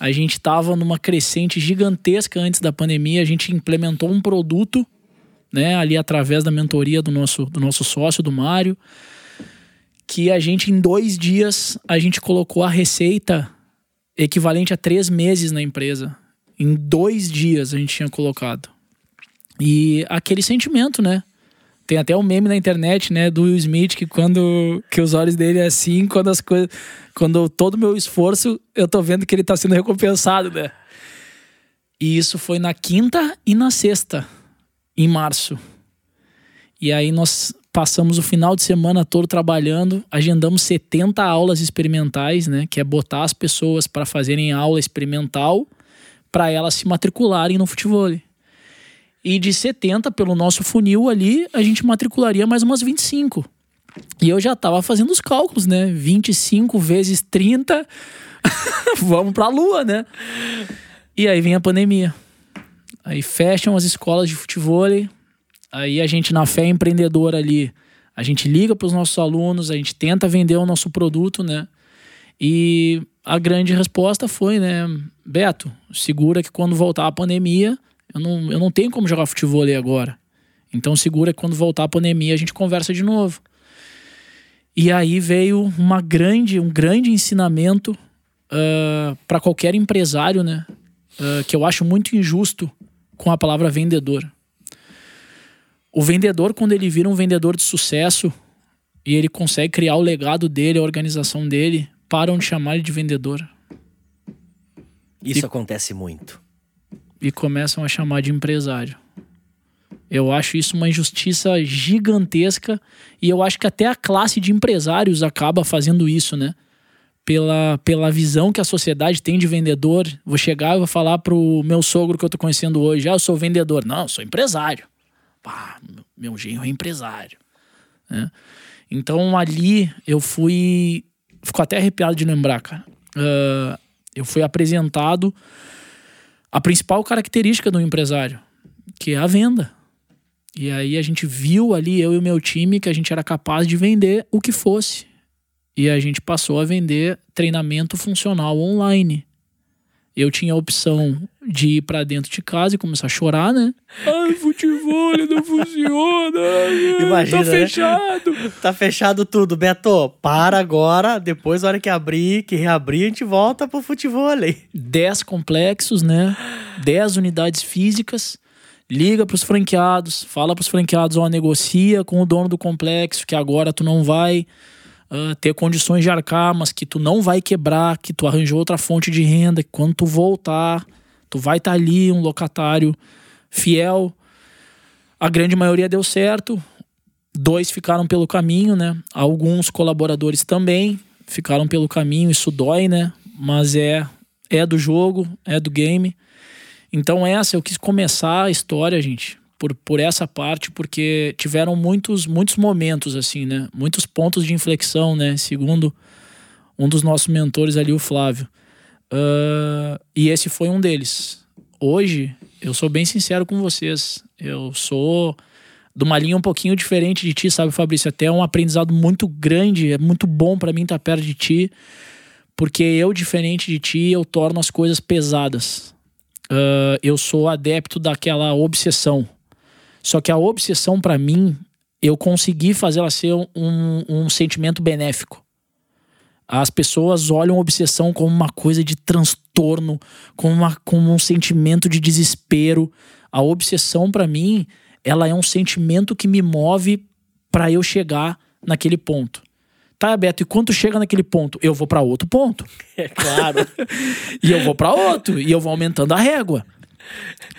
Speaker 4: a gente tava numa crescente gigantesca antes da pandemia. A gente implementou um produto, né? Ali através da mentoria do nosso, do nosso sócio, do Mário, que a gente, em dois dias, a gente colocou a receita equivalente a três meses na empresa. Em dois dias a gente tinha colocado. E aquele sentimento, né? Tem até um meme na internet, né, do Will Smith, que quando que os olhos dele é assim, quando as coisas. Quando todo o meu esforço, eu tô vendo que ele tá sendo recompensado, né? E isso foi na quinta e na sexta, em março. E aí nós passamos o final de semana todo trabalhando, agendamos 70 aulas experimentais, né, que é botar as pessoas para fazerem aula experimental para elas se matricularem no futebol. E de 70 pelo nosso funil ali, a gente matricularia mais umas 25. E eu já tava fazendo os cálculos, né? 25 vezes 30, <laughs> vamos pra lua, né? E aí vem a pandemia. Aí fecham as escolas de futebol. Aí a gente, na fé empreendedora ali, a gente liga para os nossos alunos, a gente tenta vender o nosso produto, né? E a grande resposta foi, né? Beto, segura que quando voltar a pandemia, eu não, eu não tenho como jogar futebol agora. Então segura que quando voltar a pandemia a gente conversa de novo. E aí veio uma grande, um grande ensinamento uh, para qualquer empresário, né? Uh, que eu acho muito injusto com a palavra vendedor. O vendedor, quando ele vira um vendedor de sucesso e ele consegue criar o legado dele, a organização dele, param de chamar ele de vendedor.
Speaker 3: Isso
Speaker 4: E-
Speaker 3: acontece muito.
Speaker 4: e começam a chamar de empresário. Eu acho isso uma injustiça gigantesca e eu acho que até a classe de empresários acaba fazendo isso, né? Pela, pela visão que a sociedade tem de vendedor. Vou chegar e vou falar pro meu sogro que eu tô conhecendo hoje: ah, eu sou vendedor. Não, eu sou empresário. Pá, meu- genro é empresário. né? Então ali eu fui. Fico até arrepiado de lembrar, cara. Ah, eu fui apresentado a principal característica do empresário, que é a venda. E aí a gente viu ali, eu e o meu time, que a gente era capaz de vender o que fosse. E a gente passou a vender treinamento funcional online. Eu tinha a opção de ir pra dentro de casa e começar a chorar, né? Ai, futebol não funciona. <laughs>
Speaker 3: Imagina,
Speaker 4: tá
Speaker 3: né?
Speaker 4: fechado.
Speaker 3: Tá fechado tudo. Beto, para agora. Depois, na hora que abrir, que reabrir, a gente volta pro futebol.
Speaker 4: 10 complexos, né? 10 unidades físicas. Liga pros franqueados, fala pros franqueados, ó, negocia com o dono do complexo que agora tu não vai ah, ter condições de arcar, mas que tu não vai quebrar, que tu arranjou outra fonte de renda, que quando tu voltar, tu vai estar ali, um locatário fiel. A grande maioria deu certo. Dois ficaram pelo caminho, né? Alguns colaboradores também ficaram pelo caminho. Isso dói, né? Mas é é do jogo, é do game. Então essa eu quis começar a história, gente, por, por essa parte, porque tiveram muitos muitos momentos assim, né? Muitos pontos de inflexão, né? Segundo um dos nossos mentores ali, o Flávio. Ah, e esse foi um deles. Hoje, eu sou bem sincero com vocês. Eu sou de uma linha um pouquinho diferente de ti, sabe, Fabrício? Até é um aprendizado muito grande, é muito bom pra mim estar perto de ti, porque eu, diferente de ti, eu torno as coisas pesadas. Ah, eu sou adepto daquela obsessão. Só que a obsessão, pra mim, eu consegui fazer ela ser um, um sentimento benéfico. As pessoas olham a obsessão como uma coisa de transtorno, como, uma, como um sentimento de desespero. A obsessão, pra mim, ela é um sentimento que me move pra eu chegar naquele ponto. Tá, Beto, e quando chega naquele ponto, eu vou pra outro ponto. <laughs>
Speaker 3: É claro. <laughs>
Speaker 4: E eu vou pra outro. e eu vou aumentando a régua.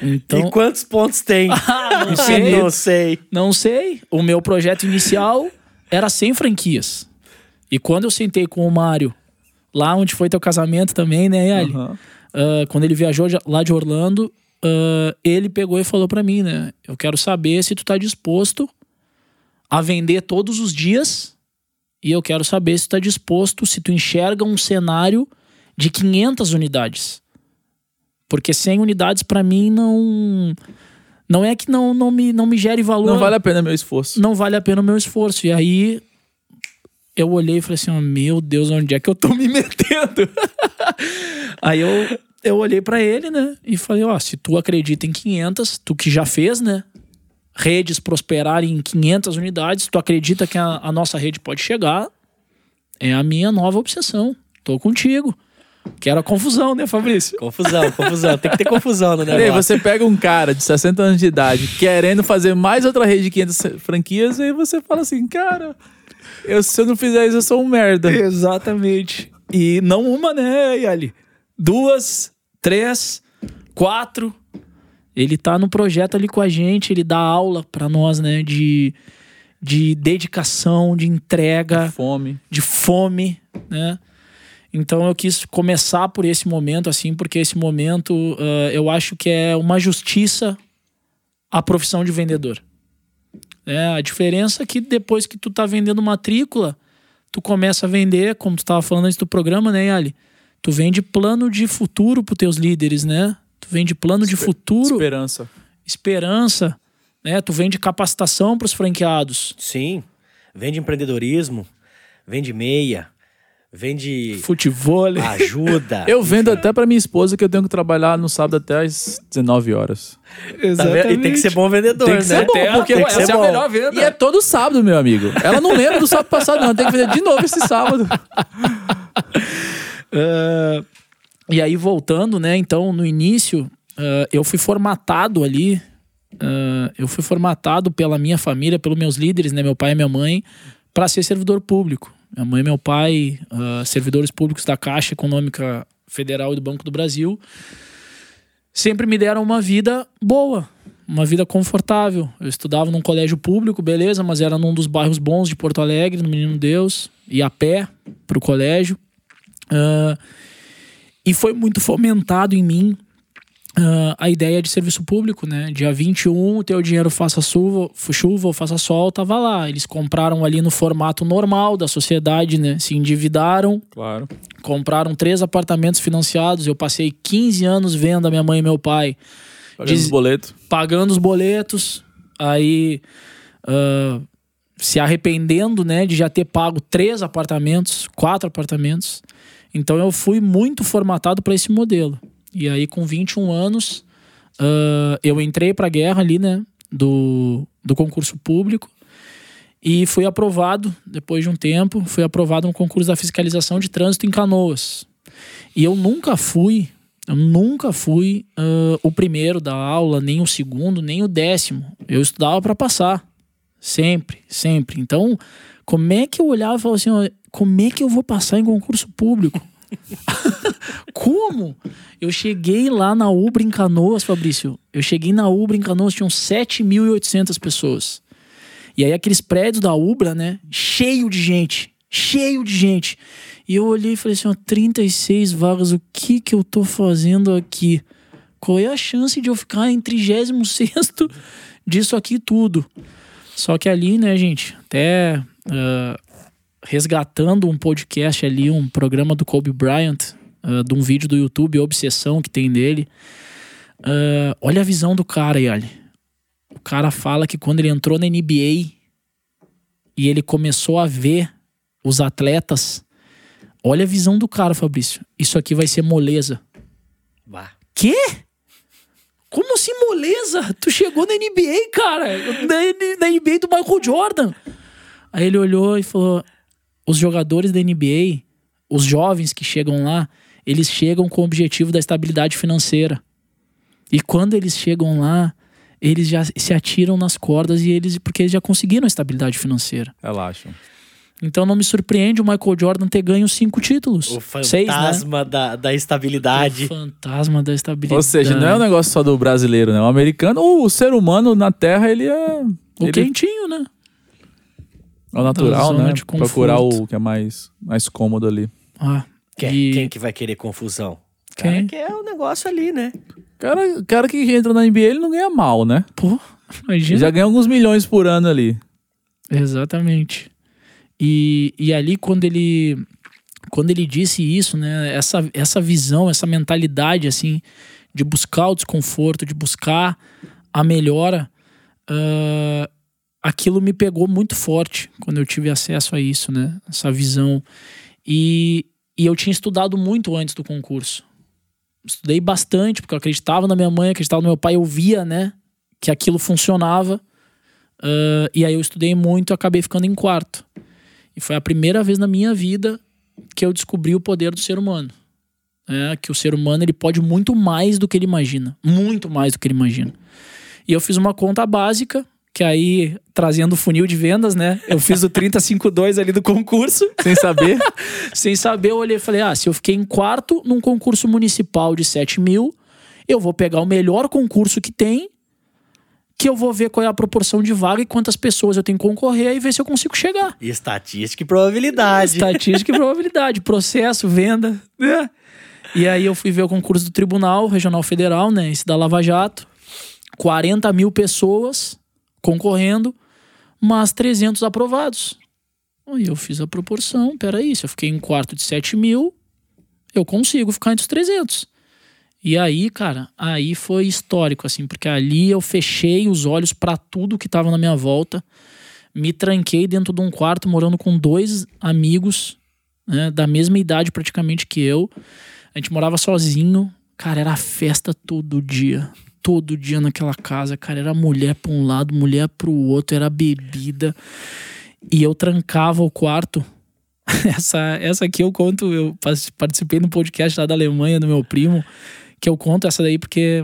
Speaker 4: Então,
Speaker 3: E quantos pontos tem? <laughs>
Speaker 4: Ah, não sei.
Speaker 3: Não sei.
Speaker 4: Não sei. O meu projeto inicial era 100 franquias. E quando eu sentei com o Mário, lá onde foi teu casamento também, né, Yali?
Speaker 2: Aham.
Speaker 4: Ah, quando ele viajou lá de Orlando, ah, ele pegou e falou pra mim, né? Eu quero saber se tu tá disposto a vender todos os dias e eu quero saber se tu tá disposto, se tu enxerga um cenário de 500 unidades. Porque 100 unidades pra mim não não é que não, não, me, não me gere valor
Speaker 2: Não vale a pena meu esforço.
Speaker 4: não vale a pena o meu esforço. E aí eu olhei e falei assim: ó, meu Deus, onde é que eu tô me <laughs> metendo? aí eu, eu olhei pra ele, né? E falei: ó, se tu acredita em 500, tu que já fez, né? Redes prosperarem em 500 unidades, tu acredita que a, a nossa rede pode chegar, é a minha nova obsessão. Tô contigo. Quero a confusão, né, Fabrício?
Speaker 3: Confusão, confusão. Tem que ter confusão no <laughs>
Speaker 2: E aí,
Speaker 3: negócio.
Speaker 2: você pega um cara de 60 anos de idade querendo fazer mais outra rede de 500 franquias, e aí você fala assim, cara, eu, se eu não fizer isso, eu sou um merda.
Speaker 4: Exatamente. E não uma, né, Yali? Duas, três, quatro. Ele tá no projeto ali com a gente, ele dá aula para nós, né? De, de dedicação, de entrega,
Speaker 2: Fome.
Speaker 4: de fome, né? Então eu quis começar por esse momento, assim, porque esse momento uh, eu acho que é uma justiça a profissão de vendedor. É, a diferença é que depois que tu tá vendendo matrícula, tu começa a vender, como tu tava falando antes do programa, né, Ali? Tu vende plano de futuro pros teus líderes, né? Tu vende plano de futuro,
Speaker 2: Esperança.
Speaker 4: esperança, né? Tu vende capacitação pros franqueados,
Speaker 3: Sim. Vende empreendedorismo, vende meia, vende
Speaker 4: futebol.
Speaker 3: ajuda. <laughs>
Speaker 2: Eu vendo até pra minha esposa que eu tenho que trabalhar no sábado até às 19 horas.
Speaker 3: Tá vendo? E tem que ser bom vendedor,
Speaker 2: Tem que
Speaker 3: né?
Speaker 2: ser bom, porque
Speaker 3: Tem que
Speaker 2: essa
Speaker 3: ser
Speaker 2: é a
Speaker 3: bom.
Speaker 2: melhor venda. E é todo sábado, meu amigo. Ela não lembra do sábado passado, não. Tem que vender de novo esse sábado. <laughs>
Speaker 4: Ah, e aí, voltando, né? Então, no início, ah, eu fui formatado ali. ah, eu fui formatado pela minha família, pelos meus líderes, né? Meu pai e minha mãe, para ser servidor público. Minha mãe meu pai, ah, servidores públicos da Caixa Econômica Federal e do Banco do Brasil, sempre me deram uma vida boa, uma vida confortável. Eu estudava num colégio público, beleza, mas era num dos bairros bons de Porto Alegre, no Menino Deus, ia a pé pro colégio. Ah, e foi muito fomentado em mim ah, a ideia de serviço público, né? Dia 21, o teu dinheiro faça chuva, chuva ou faça sol, tava lá. Eles compraram ali no formato normal da sociedade, né? Se endividaram,
Speaker 2: Claro.
Speaker 4: compraram três apartamentos financiados. Eu passei 15 anos vendo a minha mãe e meu pai
Speaker 2: Pagando
Speaker 4: Diz-
Speaker 2: os boletos.
Speaker 4: pagando os boletos, aí ah, se arrependendo, né, de já ter pago três apartamentos, quatro apartamentos. Então eu fui muito formatado para esse modelo. E aí com 21 anos, ah, eu entrei para a guerra ali, né, do, do concurso público. E fui aprovado, depois de um tempo, fui aprovado no concurso da fiscalização de trânsito em Canoas. E eu nunca fui, eu nunca fui ah, o primeiro da aula, nem o segundo, nem o décimo. Eu estudava para passar. Sempre, sempre. Então, como é que eu olhava e falava assim, ó, como é que eu vou passar em concurso público? <laughs> Como? Eu cheguei lá na Ubra em Canoas, Fabrício. Eu cheguei na Ubra em Canoas, tinham 7.800 pessoas. E aí aqueles prédios da Ubra, né? Cheio de gente. Cheio de gente. E eu olhei e falei assim, ó, 36 vagas, o que que eu tô fazendo aqui? Qual é a chance de eu ficar em 36º disso aqui tudo? Só que ali, né, gente, até ah, resgatando um podcast ali, um programa do Kobe Bryant, ah, de um vídeo do YouTube, Obsessão, que tem dele. ah, olha a visão do cara, Yali. O cara fala que quando ele entrou na NBA e ele começou a ver os atletas, olha a visão do cara, Fabrício. Isso aqui vai ser moleza.
Speaker 3: Bah.
Speaker 4: Quê? Como assim moleza? Tu chegou na NBA, cara. Na, na NBA do Michael Jordan. Aí ele olhou e falou: os jogadores da NBA, os jovens que chegam lá, eles chegam com o objetivo da estabilidade financeira. E quando eles chegam lá, eles já se atiram nas cordas e eles porque eles já conseguiram a estabilidade financeira.
Speaker 2: Relaxam.
Speaker 4: Então não me surpreende o Michael Jordan ter ganho cinco títulos.
Speaker 3: O
Speaker 4: Seis, né?
Speaker 3: fantasma da, da estabilidade.
Speaker 4: O fantasma da estabilidade.
Speaker 2: Ou seja, não é um negócio só do brasileiro, né? O americano, o ser humano na Terra, ele é.
Speaker 4: O
Speaker 2: ele
Speaker 4: quentinho, né?
Speaker 2: É o natural,
Speaker 4: zona
Speaker 2: né?
Speaker 4: de
Speaker 2: Procurar
Speaker 4: conforto.
Speaker 2: o que é mais, mais cômodo ali.
Speaker 4: Ah,
Speaker 3: Quem,
Speaker 4: e-
Speaker 3: quem que vai querer confusão?
Speaker 4: Quem?
Speaker 3: Cara, que é o negócio ali, né?
Speaker 2: Cara, cara que entra na NBA, ele não ganha mal, né?
Speaker 4: Pô,
Speaker 2: Ele
Speaker 4: imagina.
Speaker 2: já ganha alguns milhões por ano ali.
Speaker 4: Exatamente. E, e ali, quando ele quando ele disse isso, né, essa, essa visão, essa mentalidade, assim, de buscar o desconforto, de buscar a melhora, ah, aquilo me pegou muito forte quando eu tive acesso a isso, né, essa visão. E, e eu tinha estudado muito antes do concurso. Estudei bastante, porque eu acreditava na minha mãe, acreditava no meu pai, eu via, né, que aquilo funcionava. Ah, e aí eu estudei muito e acabei ficando em quarto. E foi a primeira vez na minha vida que eu descobri o poder do ser humano. É, que o ser humano ele pode muito mais do que ele imagina. Muito mais do que ele imagina. E eu fiz uma conta básica, que aí, trazendo o funil de vendas, né? Eu fiz o 352 ali do concurso. <laughs>
Speaker 2: Sem saber. <laughs>
Speaker 4: Sem saber, eu olhei e falei: ah, se eu fiquei em quarto num concurso municipal de 7 mil, eu vou pegar o melhor concurso que tem, que eu vou ver qual é a proporção de vaga e quantas pessoas eu tenho que concorrer e ver se eu consigo chegar.
Speaker 3: E estatística e probabilidade.
Speaker 4: Estatística e probabilidade, <laughs> processo, venda, né? E aí eu fui ver o concurso do Tribunal Regional Federal, né? Esse da Lava Jato. 40 mil pessoas concorrendo, mas 300 aprovados. Aí eu fiz a proporção, peraí, se eu fiquei em quarto de 7 mil, eu consigo ficar entre os 300. E aí, cara, aí foi histórico, assim, porque ali eu fechei os olhos para tudo que tava na minha volta, me tranquei dentro de um quarto morando com dois amigos, né, da mesma idade praticamente que eu. A gente morava sozinho, cara, era festa todo dia. Todo dia naquela casa, cara, era mulher pra um lado, mulher pro outro, era bebida. E eu trancava o quarto <laughs> essa, essa aqui eu conto, eu participei no podcast lá da Alemanha, do meu primo, que eu conto essa daí porque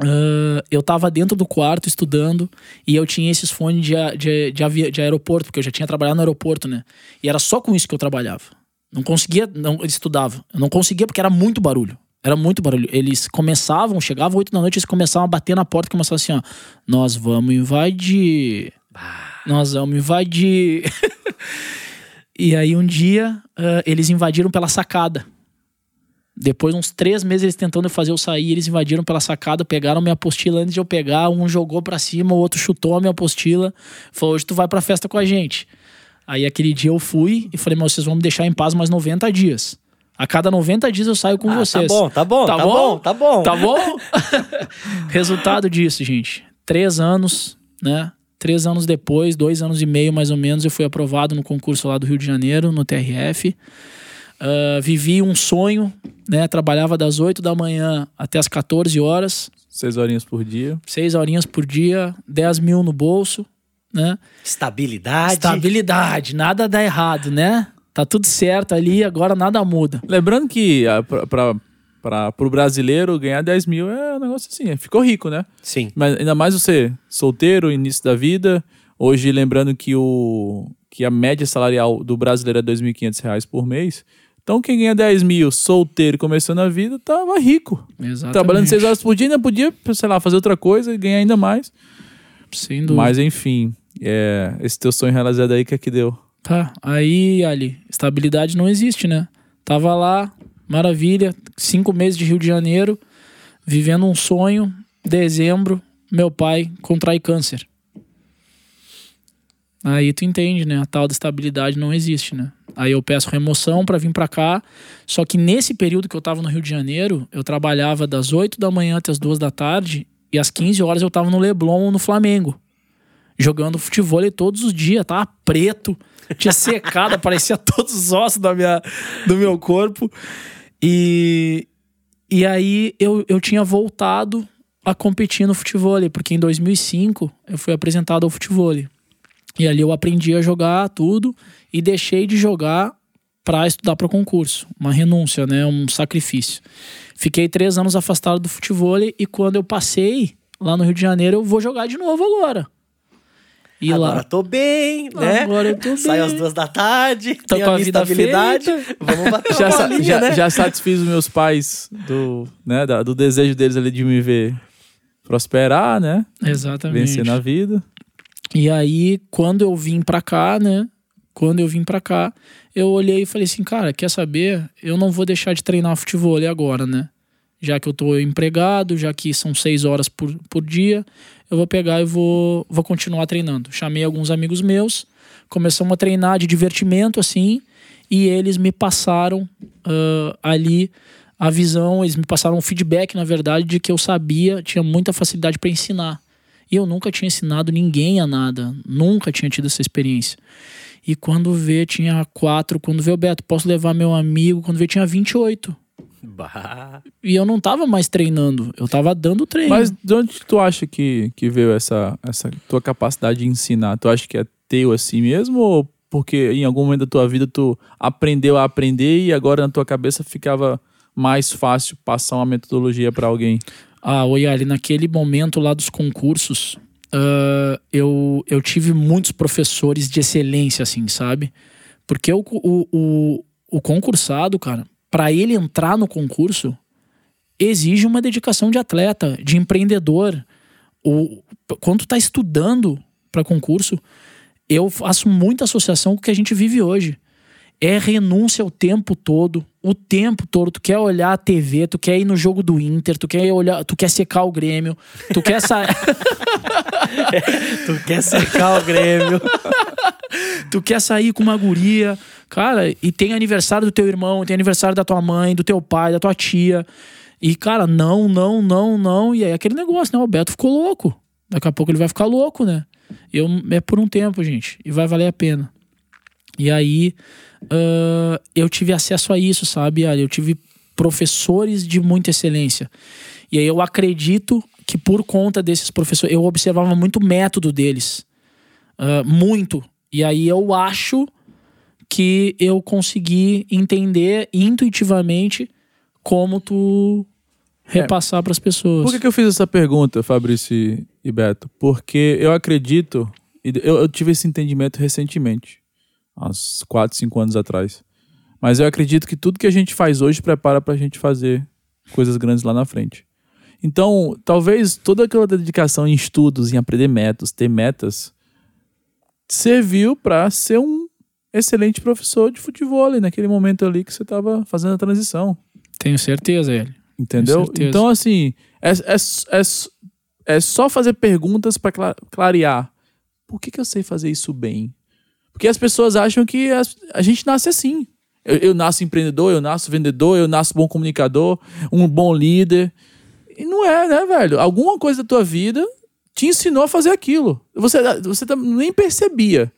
Speaker 4: uh, eu tava dentro do quarto estudando e eu tinha esses fones de, de, de, de, aeroporto, porque eu já tinha trabalhado no aeroporto, né? E era só com isso que eu trabalhava. Não conseguia, não estudava. Eu não conseguia porque era muito barulho. Era muito barulho. Eles começavam, chegavam oito da noite, eles começavam a bater na porta e começavam assim, ó. Nós vamos invadir. Nós vamos invadir. <laughs> e aí um dia uh, eles invadiram pela sacada. Depois, uns três meses eles tentando fazer eu sair, eles invadiram pela sacada, pegaram minha apostila antes de eu pegar. Um jogou pra cima, o outro chutou a minha apostila. Falou: hoje tu vai pra festa com a gente. Aí aquele dia eu fui e falei: mas vocês vão me deixar em paz mais 90 dias. A cada 90 dias eu saio com ah, tá vocês.
Speaker 3: Tá bom, tá bom, tá, tá bom, bom, tá bom.
Speaker 4: Tá bom? <laughs> Resultado disso, gente. Três anos, né? Três anos depois, dois anos e meio mais ou menos, eu fui aprovado no concurso lá do Rio de Janeiro, no TRF. Uh, vivi um sonho, né? Trabalhava das 8 da manhã até as 14 horas.
Speaker 2: Seis horinhas por dia.
Speaker 4: Seis horinhas por dia, 10 mil no bolso, né?
Speaker 3: Estabilidade.
Speaker 4: Estabilidade, nada dá errado, né? Tá tudo certo ali, agora nada muda.
Speaker 2: Lembrando que pra, pra, pro brasileiro ganhar 10 mil é um negócio assim, ficou rico, né?
Speaker 3: Sim.
Speaker 2: Mas ainda mais você, solteiro, início da vida. Hoje, lembrando que, o, que a média salarial do brasileiro é R$ 2.500 por mês. Então, quem ganha 10 mil, solteiro, começando a vida, tava rico.
Speaker 4: Exatamente.
Speaker 2: Trabalhando 6 horas por dia, ainda podia, sei lá, fazer outra coisa e ganhar ainda mais.
Speaker 4: Sem dúvida.
Speaker 2: Mas, enfim, é, esse teu sonho realizado aí, que é que deu?
Speaker 4: Tá, aí, Ali, estabilidade não existe, né? Tava lá, maravilha, cinco meses de Rio de Janeiro, vivendo um sonho. Dezembro, meu pai contrai câncer. Aí tu entende, né? A tal da estabilidade não existe, né? Aí eu peço remoção para vir para cá. Só que nesse período que eu tava no Rio de Janeiro, eu trabalhava das 8 da manhã até as 2 da tarde e às 15 horas eu tava no Leblon, no Flamengo. Jogando futebol todos os dias, tava preto, tinha secado, <laughs> aparecia todos os ossos da minha, do meu corpo. E, e aí eu, eu tinha voltado a competir no futebol, porque em 2005 eu fui apresentado ao futebol. E ali eu aprendi a jogar tudo e deixei de jogar para estudar para concurso. Uma renúncia, né? Um sacrifício. Fiquei três anos afastado do futebol e quando eu passei lá no Rio de Janeiro, eu vou jogar de novo agora.
Speaker 3: E agora lá, tô bem, né?
Speaker 4: Agora eu tô bem.
Speaker 3: Saio às duas da tarde,
Speaker 4: tô com a, a vida estabilidade. Feita.
Speaker 2: Vamos bater <laughs> já, bolinha, já, né? já satisfiz os meus pais do, né, do desejo deles ali de me ver prosperar, né?
Speaker 4: Exatamente.
Speaker 2: Vencer na vida.
Speaker 4: E aí, quando eu vim pra cá, né? Quando eu vim pra cá, eu olhei e falei assim, cara, quer saber? Eu não vou deixar de treinar futebol agora, né? Já que eu tô empregado, já que são seis horas por, por dia, eu vou pegar e vou, vou continuar treinando. Chamei alguns amigos meus, começamos a treinar de divertimento, assim, e eles me passaram uh, ali a visão, eles me passaram um feedback, na verdade, de que eu sabia, tinha muita facilidade para ensinar. E eu nunca tinha ensinado ninguém a nada, nunca tinha tido essa experiência. E quando vê, tinha quatro. Quando vê o Beto, posso levar meu amigo. Quando vê, tinha 28.
Speaker 3: Bah.
Speaker 4: E eu não tava mais treinando, eu tava dando treino.
Speaker 2: Mas de onde tu acha que, que veio essa, essa tua capacidade de ensinar? Tu acha que é teu assim mesmo? Ou porque em algum momento da tua vida tu aprendeu a aprender e agora na tua cabeça ficava mais fácil passar uma metodologia para alguém?
Speaker 4: Ah, oi, Ali, naquele momento lá dos concursos, uh, eu, eu tive muitos professores de excelência, assim, sabe? Porque o, o, o, o concursado, cara, para ele entrar no concurso, exige uma dedicação de atleta, de empreendedor. O, quando tu tá estudando para concurso, eu faço muita associação com o que a gente vive hoje. É renúncia o tempo todo, o tempo todo. Tu quer olhar a TV, tu quer ir no jogo do Inter, tu quer olhar, tu quer secar o Grêmio, tu quer sair. <laughs>
Speaker 3: Tu quer secar o Grêmio. <laughs> <laughs>
Speaker 4: tu quer sair com uma guria, cara, e tem aniversário do teu irmão, tem aniversário da tua mãe, do teu pai, da tua tia. E, cara, não, não, não, não. E aí aquele negócio, né? O Beto ficou louco. Daqui a pouco ele vai ficar louco, né? Eu, é por um tempo, gente. E vai valer a pena. E aí uh, eu tive acesso a isso, sabe? Eu tive professores de muita excelência. E aí eu acredito que por conta desses professores, eu observava muito o método deles. Uh, muito. E aí eu acho que eu consegui entender intuitivamente como tu repassar para as pessoas.
Speaker 2: Por que, que eu fiz essa pergunta, Fabrício e Beto? Porque eu acredito, eu, eu tive esse entendimento recentemente, uns 4, 5 anos atrás. Mas eu acredito que tudo que a gente faz hoje prepara para a gente fazer coisas grandes lá na frente. Então, talvez toda aquela dedicação em estudos, em aprender métodos, ter metas, serviu para ser um excelente professor de futebol ali, naquele momento ali que você estava fazendo a transição.
Speaker 4: Tenho certeza, ele.
Speaker 2: Entendeu?
Speaker 4: certeza.
Speaker 2: Então, assim, é, é, é, é só fazer perguntas para clarear. Por que, que eu sei fazer isso bem? Porque as pessoas acham que a, a gente nasce assim. Eu, eu nasço empreendedor, eu nasço vendedor, eu nasço bom comunicador, um bom líder. E não é, né, velho? Alguma coisa da tua vida te ensinou a fazer aquilo. Você, você nem percebia.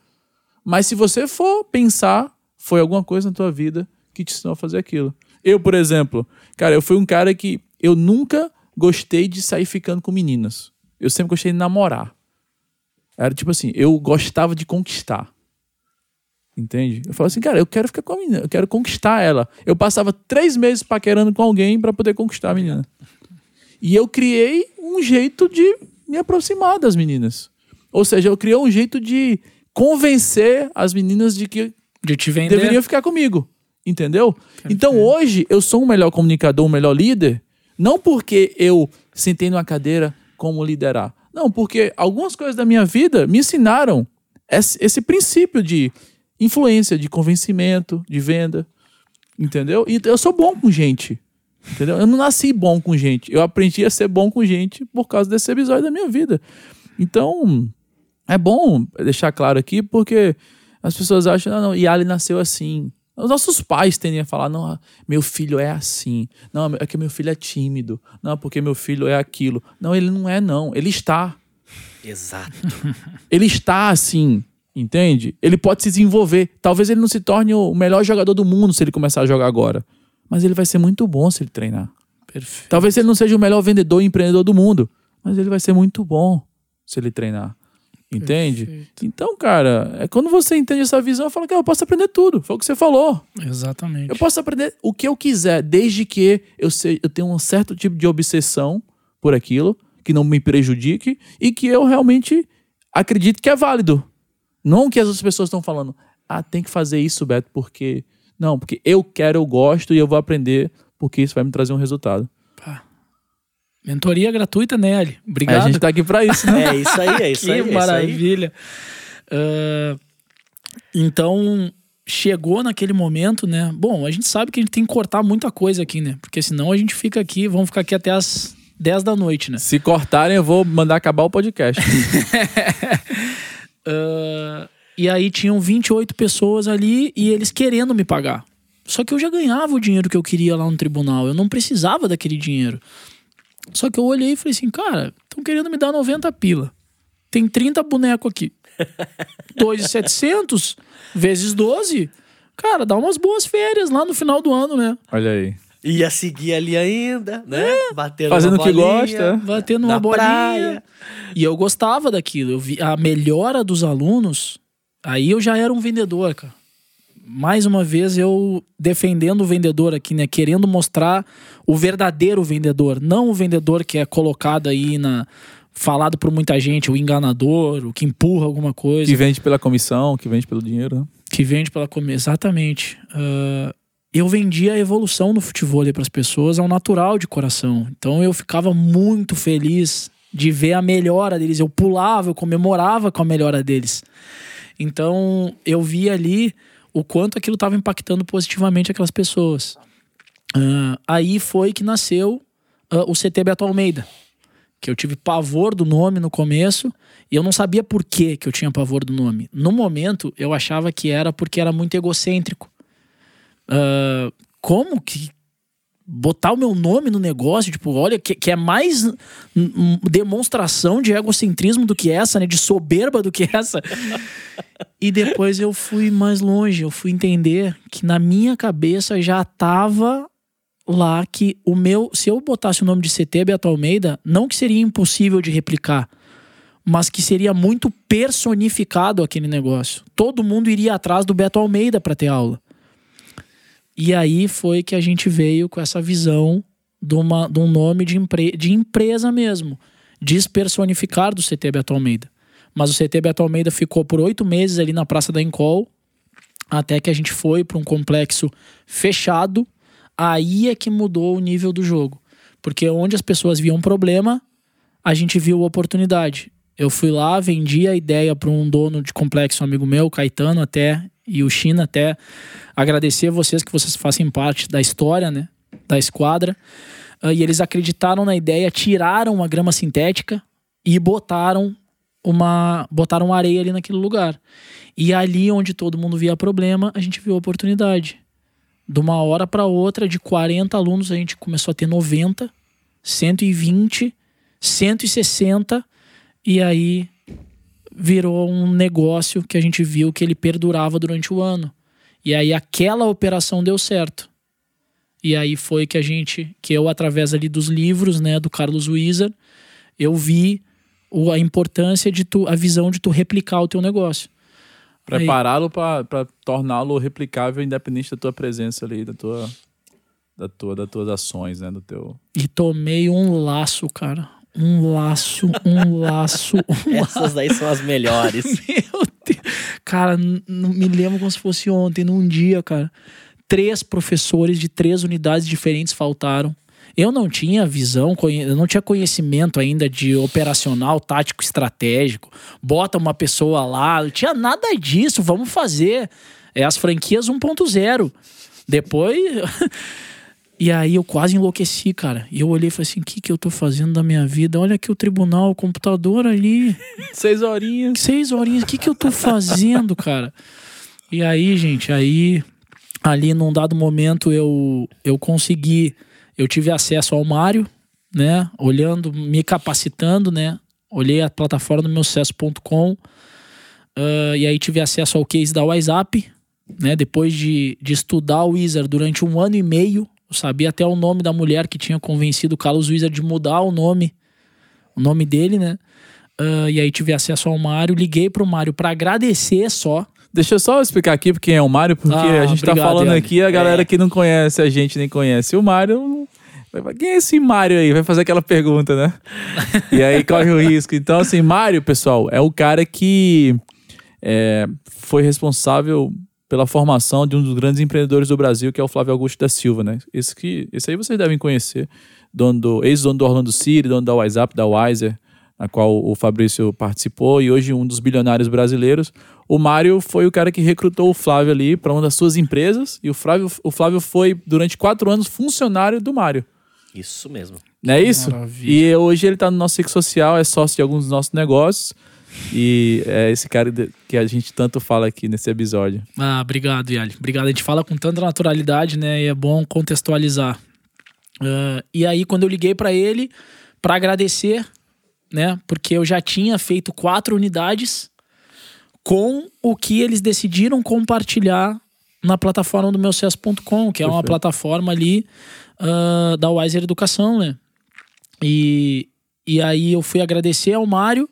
Speaker 2: Mas se você for pensar, foi alguma coisa na tua vida que te ensinou a fazer aquilo. Eu, por exemplo, cara, eu fui um cara que eu nunca gostei de sair ficando com meninas. Eu sempre gostei de namorar. Era tipo assim, eu gostava de conquistar. Entende? Eu falo assim, cara, eu quero ficar com a menina, eu quero conquistar ela. Eu passava três meses paquerando com alguém para poder conquistar a menina. E eu criei um jeito de me aproximar das meninas. Ou seja, eu criei um jeito de convencer as meninas de que
Speaker 4: de te vender.
Speaker 2: deveriam ficar comigo. Entendeu? Perfeito. Então hoje eu sou um melhor comunicador, um melhor líder, não porque eu sentei numa cadeira como liderar. Não, porque algumas coisas da minha vida me ensinaram esse, esse princípio de influência, de convencimento, de venda. Entendeu? E eu sou bom com gente. Entendeu? Eu não nasci bom com gente. Eu aprendi a ser bom com gente por causa desse episódio da minha vida. Então, é bom deixar claro aqui, porque as pessoas acham, não, não, Yali nasceu assim. Os nossos pais tendem a falar, não, meu filho é assim. Não, é que meu filho é tímido. Não, porque meu filho é aquilo. Não, ele não é, não. Ele está.
Speaker 3: Exato. <laughs>
Speaker 2: ele está assim, entende? Ele pode se desenvolver. Talvez ele não se torne o melhor jogador do mundo se ele começar a jogar agora. Mas ele vai ser muito bom se ele treinar.
Speaker 4: Perfeito.
Speaker 2: Talvez ele não seja o melhor vendedor e empreendedor do mundo. Mas ele vai ser muito bom se ele treinar. Entende?
Speaker 4: Perfeito.
Speaker 2: Então, cara, é quando você entende essa visão, eu falo que eu posso aprender tudo. Foi o que você falou.
Speaker 4: Exatamente.
Speaker 2: Eu posso aprender o que eu quiser, desde que eu, eu tenha um certo tipo de obsessão por aquilo, que não me prejudique e que eu realmente acredito que é válido. Não que as outras pessoas estão falando, ah, tem que fazer isso, Beto, porque. Não, porque eu quero, eu gosto e eu vou aprender, porque isso vai me trazer um resultado.
Speaker 4: Pá. Mentoria gratuita, né, Ali? Obrigado.
Speaker 2: A gente tá aqui pra isso, né? <laughs>
Speaker 3: É isso aí, é isso
Speaker 4: que
Speaker 3: aí. é isso aí.
Speaker 4: maravilha. Uh, então, chegou naquele momento, né? Bom, a gente sabe que a gente tem que cortar muita coisa aqui, né? Porque senão a gente fica aqui, vamos ficar aqui até as 10 da noite, né?
Speaker 2: Se cortarem, eu vou mandar acabar o podcast.
Speaker 4: Uh, <laughs> e aí tinham 28 pessoas ali e eles querendo me pagar. Só que eu já ganhava o dinheiro que eu queria lá no tribunal. Eu não precisava daquele dinheiro. Só que eu olhei e falei assim, cara, estão querendo me dar 90 pila. Tem 30 boneco aqui. <laughs> 2,700 vezes 12. Cara, dá umas boas férias lá no final do ano, né?
Speaker 2: Olha aí.
Speaker 3: Ia seguir ali ainda, né? Batendo
Speaker 2: Fazendo
Speaker 3: uma
Speaker 2: o que gosta.
Speaker 4: Batendo
Speaker 3: Na
Speaker 4: uma bolinha.
Speaker 3: praia.
Speaker 4: E eu gostava daquilo. Eu vi a melhora dos alunos. Aí eu já era um vendedor, cara. Mais uma vez eu defendendo o vendedor aqui, né? Querendo mostrar o verdadeiro vendedor, não o vendedor que é colocado aí na falado por muita gente, o enganador, o que empurra alguma coisa
Speaker 2: Que vende pela comissão, que vende pelo dinheiro, né?
Speaker 4: que vende pela comida. Exatamente. Ah, eu vendia a evolução no futebol para as pessoas ao natural de coração. Então eu ficava muito feliz de ver a melhora deles. Eu pulava, eu comemorava com a melhora deles. Então eu via ali o quanto aquilo estava impactando positivamente aquelas pessoas. Uh, aí foi que nasceu uh, o CT Beto Almeida, que eu tive pavor do nome no começo e eu não sabia por que, que eu tinha pavor do nome. No momento, eu achava que era porque era muito egocêntrico. Uh, como que botar o meu nome no negócio, tipo, olha, que, que é mais demonstração de egocentrismo do que essa, né? De soberba do que essa. e depois eu fui mais longe, eu fui entender que na minha cabeça já tava lá que o meu, se eu botasse o nome de CT Beto Almeida, não que seria impossível de replicar, mas que seria muito personificado aquele negócio. Todo mundo iria atrás do Beto Almeida para ter aula. E aí foi que a gente veio com essa visão de, uma, de um nome de, empre, de empresa mesmo, despersonificar do CT Beto Almeida. Mas o CT Beto Almeida ficou por oito meses ali na Praça da Encol, até que a gente foi para um complexo fechado. Aí é que mudou o nível do jogo. Porque onde as pessoas viam problema, a gente viu oportunidade. Eu fui lá, vendi a ideia para um dono de complexo, um amigo meu, Caetano, até, e o China, até agradecer a vocês que vocês fazem parte da história, né? Da esquadra. Uh, e eles acreditaram na ideia, tiraram a grama sintética e botaram uma botaram areia ali naquele lugar. E ali onde todo mundo via problema, a gente viu a oportunidade. De uma hora para outra, de 40 alunos, a gente começou a ter 90, 120, 160 e aí virou um negócio que a gente viu que ele perdurava durante o ano. E aí aquela operação deu certo. E aí foi que a gente, que eu através ali dos livros, né, do Carlos Wieser, eu vi a importância de tu, a visão de tu replicar o teu negócio.
Speaker 2: Prepará-lo para torná-lo replicável independente da tua presença ali, da tua da tua das tuas ações, né, do teu.
Speaker 4: E tomei um laço, cara um laço, um laço. Um <laughs>
Speaker 3: Essas daí são as melhores. <laughs>
Speaker 4: Meu Deus. Cara, me lembro como se fosse ontem, num dia, cara. Três professores de três unidades diferentes faltaram. Eu não tinha visão, eu não tinha conhecimento ainda de operacional, tático, estratégico. Bota uma pessoa lá, não tinha nada disso, vamos fazer. É as franquias 1.0. Depois. <laughs> E aí eu quase enlouqueci, cara. E eu olhei e falei assim: o que, que eu tô fazendo da minha vida? Olha aqui o tribunal, o computador ali. <laughs>
Speaker 2: Seis horinhas.
Speaker 4: Seis horinhas. O que, que eu tô fazendo, cara? E aí, gente, aí ali num dado momento eu, eu consegui, eu tive acesso ao Mário, né? Olhando, me capacitando, né? Olhei a plataforma do meu sucesso.com uh, e aí tive acesso ao case da WhatsApp, né? Depois de, de estudar o Wizard durante um ano e meio, eu sabia até o nome da mulher que tinha convencido o Carlos Wizard de mudar o nome, o nome dele, né? Uh, e aí tive acesso ao Mário, liguei pro Mário para agradecer só.
Speaker 2: Deixa eu só explicar aqui quem é o Mário, porque ah, a gente tá obrigado, tá falando aqui, a galera é. que não conhece a gente nem conhece o Mário. Quem é esse Mário aí? Vai fazer aquela pergunta, né? <laughs> e aí corre o risco. Então, assim, Mário, pessoal, é o cara que é, foi responsável pela formação de um dos grandes empreendedores do Brasil, que é o Flávio Augusto da Silva, né? Esse, que, esse aí vocês devem conhecer, dono do, ex-dono do Orlando City, dono da WhatsApp, da Wiser, na qual o Fabrício participou, e hoje um dos bilionários brasileiros. O Mário foi o cara que recrutou o Flávio ali para uma das suas empresas, e o Flávio, o Flávio foi, durante quatro anos, funcionário do Mário.
Speaker 3: Isso mesmo.
Speaker 2: Não é isso? Maravilha. E hoje ele está no nosso ciclo social, é sócio de alguns dos nossos negócios. E é esse cara que a gente tanto fala aqui nesse episódio.
Speaker 4: Ah, obrigado, Yali. Obrigado. A gente fala com tanta naturalidade, né? E é bom contextualizar. Uh, e aí, quando eu liguei para ele para agradecer, né? Porque eu já tinha feito quatro unidades com o que eles decidiram compartilhar na plataforma do meu que é uma plataforma ali uh, da Wiser Educação, né? E, e aí eu fui agradecer ao Mário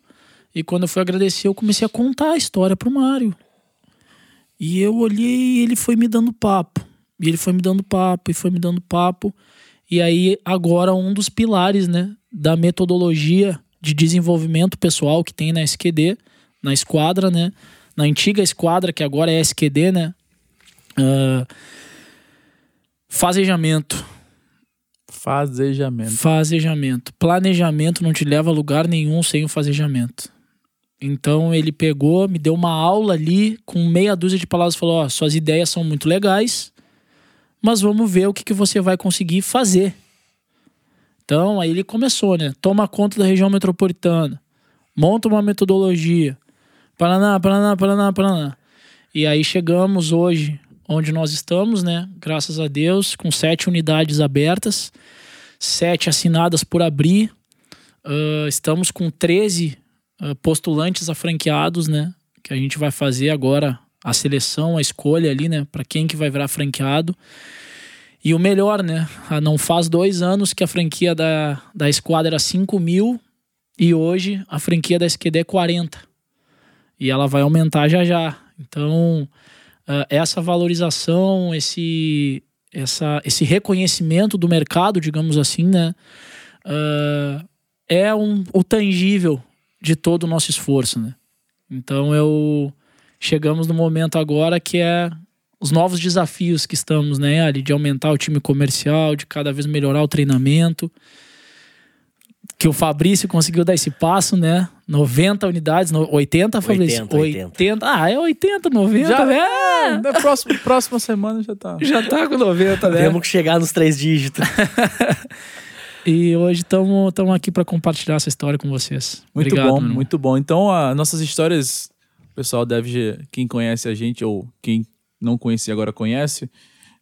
Speaker 4: e quando eu fui agradecer, eu comecei a contar a história pro Mário. E eu olhei e ele foi me dando papo. E ele foi me dando papo, e foi me dando papo. E aí, agora, um dos pilares, né, da metodologia de desenvolvimento pessoal que tem na SQD, na esquadra, né, na antiga esquadra, que agora é SQD, né, uh, Fazejamento.
Speaker 2: Fazejamento.
Speaker 4: Fazejamento. Planejamento não te leva a lugar nenhum sem o fazejamento. Então ele pegou, me deu uma aula ali com meia dúzia de palavras, falou: ó, suas ideias são muito legais, mas vamos ver o que, que você vai conseguir fazer. Então aí ele começou, né? Toma conta da região metropolitana, monta uma metodologia, Paraná, Paraná, Paraná, Paraná. E aí chegamos hoje onde nós estamos, né? Graças a Deus, com sete unidades abertas, sete assinadas por abrir. Uh, estamos com 13 uh, postulantes a franqueados, né? Que a gente vai fazer agora a seleção, a escolha ali, né? Para quem que vai virar franqueado. E o melhor, né? Ah, não faz dois anos que a franquia da, da Esquadra era 5 mil e hoje a franquia da SQD é 40. E ela vai aumentar já já. Então, uh, essa valorização, esse, essa, esse reconhecimento do mercado, digamos assim, né? É um, o tangível de todo o nosso esforço, né? Então eu chegamos no momento agora que é os novos desafios que estamos, né, ali de aumentar o time comercial, de cada vez melhorar o treinamento. Que o Fabrício conseguiu dar esse passo, né? 90 unidades, 80, Fabrício?
Speaker 3: 80, 80.
Speaker 4: 80. Ah, é 80, 90,
Speaker 2: Já,
Speaker 4: né?
Speaker 2: é, na próxima, próxima semana já tá.
Speaker 4: Já tá com 90, né?
Speaker 3: Temos que chegar nos três dígitos. <laughs>
Speaker 4: E hoje estamos aqui para compartilhar essa história com vocês.
Speaker 2: Muito
Speaker 4: Obrigado,
Speaker 2: bom, muito bom. Então, as nossas histórias, o pessoal deve, quem conhece a gente ou quem não conhecia agora conhece,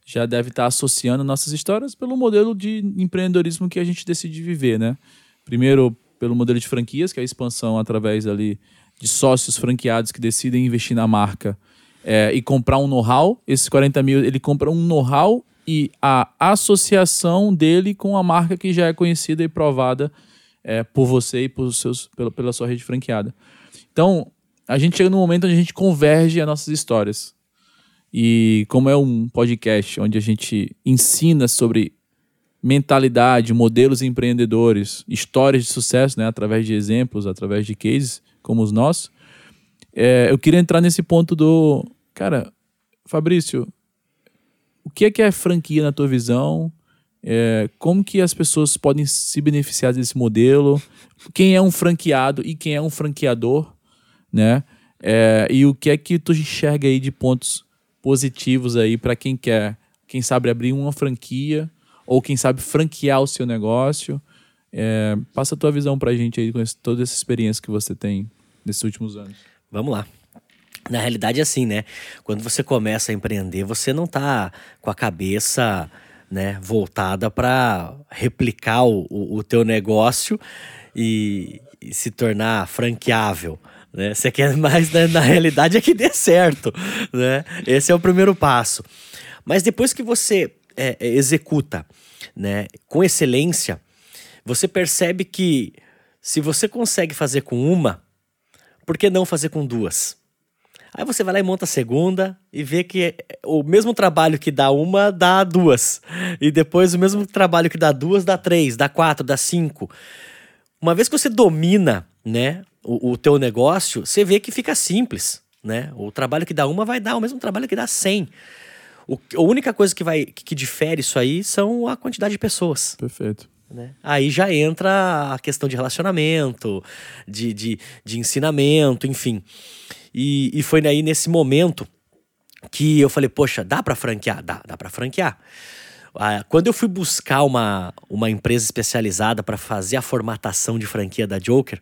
Speaker 2: já deve estar associando nossas histórias pelo modelo de empreendedorismo que a gente decide viver, né? Primeiro, pelo modelo de franquias, que é a expansão através ali de sócios franqueados que decidem investir na marca é, e comprar um know-how. Esses 40 mil, ele compra um know-how e a associação dele com a marca que já é conhecida e provada é, por você e por seus, pela, pela sua rede franqueada. Então, a gente chega num momento onde a gente converge as nossas histórias. E como é um podcast onde a gente ensina sobre mentalidade, modelos empreendedores, histórias de sucesso, né, através de exemplos, através de cases como os nossos, é, eu queria entrar nesse ponto do, cara, Fabrício, o que é que é franquia na tua visão? É, como que as pessoas podem se beneficiar desse modelo? Quem é um franqueado e quem é um franqueador, né? É, e o que é que tu enxerga aí de pontos positivos aí para quem quer, quem sabe abrir uma franquia ou quem sabe franquear o seu negócio? É, passa a tua visão para a gente aí com esse, toda essa experiência que você tem nesses últimos anos.
Speaker 3: Vamos lá. Na realidade é assim, né? Quando você começa a empreender, você não tá com a cabeça, né, voltada para replicar o, o, teu negócio e, e se tornar franqueável. Né? Você quer <laughs> mais, né, na realidade, é que dê certo. Né? Esse é o primeiro passo. Mas depois que você é, é, executa né, com excelência, você percebe que se você consegue fazer com uma, por que não fazer com duas? Aí você vai lá e monta a segunda e vê que o mesmo trabalho que dá uma dá duas. E depois o mesmo trabalho que dá duas dá três, dá quatro, dá cinco. Uma vez que você domina, né, o, o teu negócio, você vê que fica simples, né? O trabalho que dá uma vai dar o mesmo trabalho que dá cem. O, a única coisa que vai que, que difere isso aí são a quantidade de pessoas.
Speaker 2: Perfeito.
Speaker 3: Né? Aí já entra a questão de relacionamento, de, de, de ensinamento, enfim. E, e foi aí nesse momento que eu falei, poxa, dá para franquear? Dá, dá para franquear. Ah, quando eu fui buscar uma, uma empresa especializada para fazer a formatação de franquia da Joker,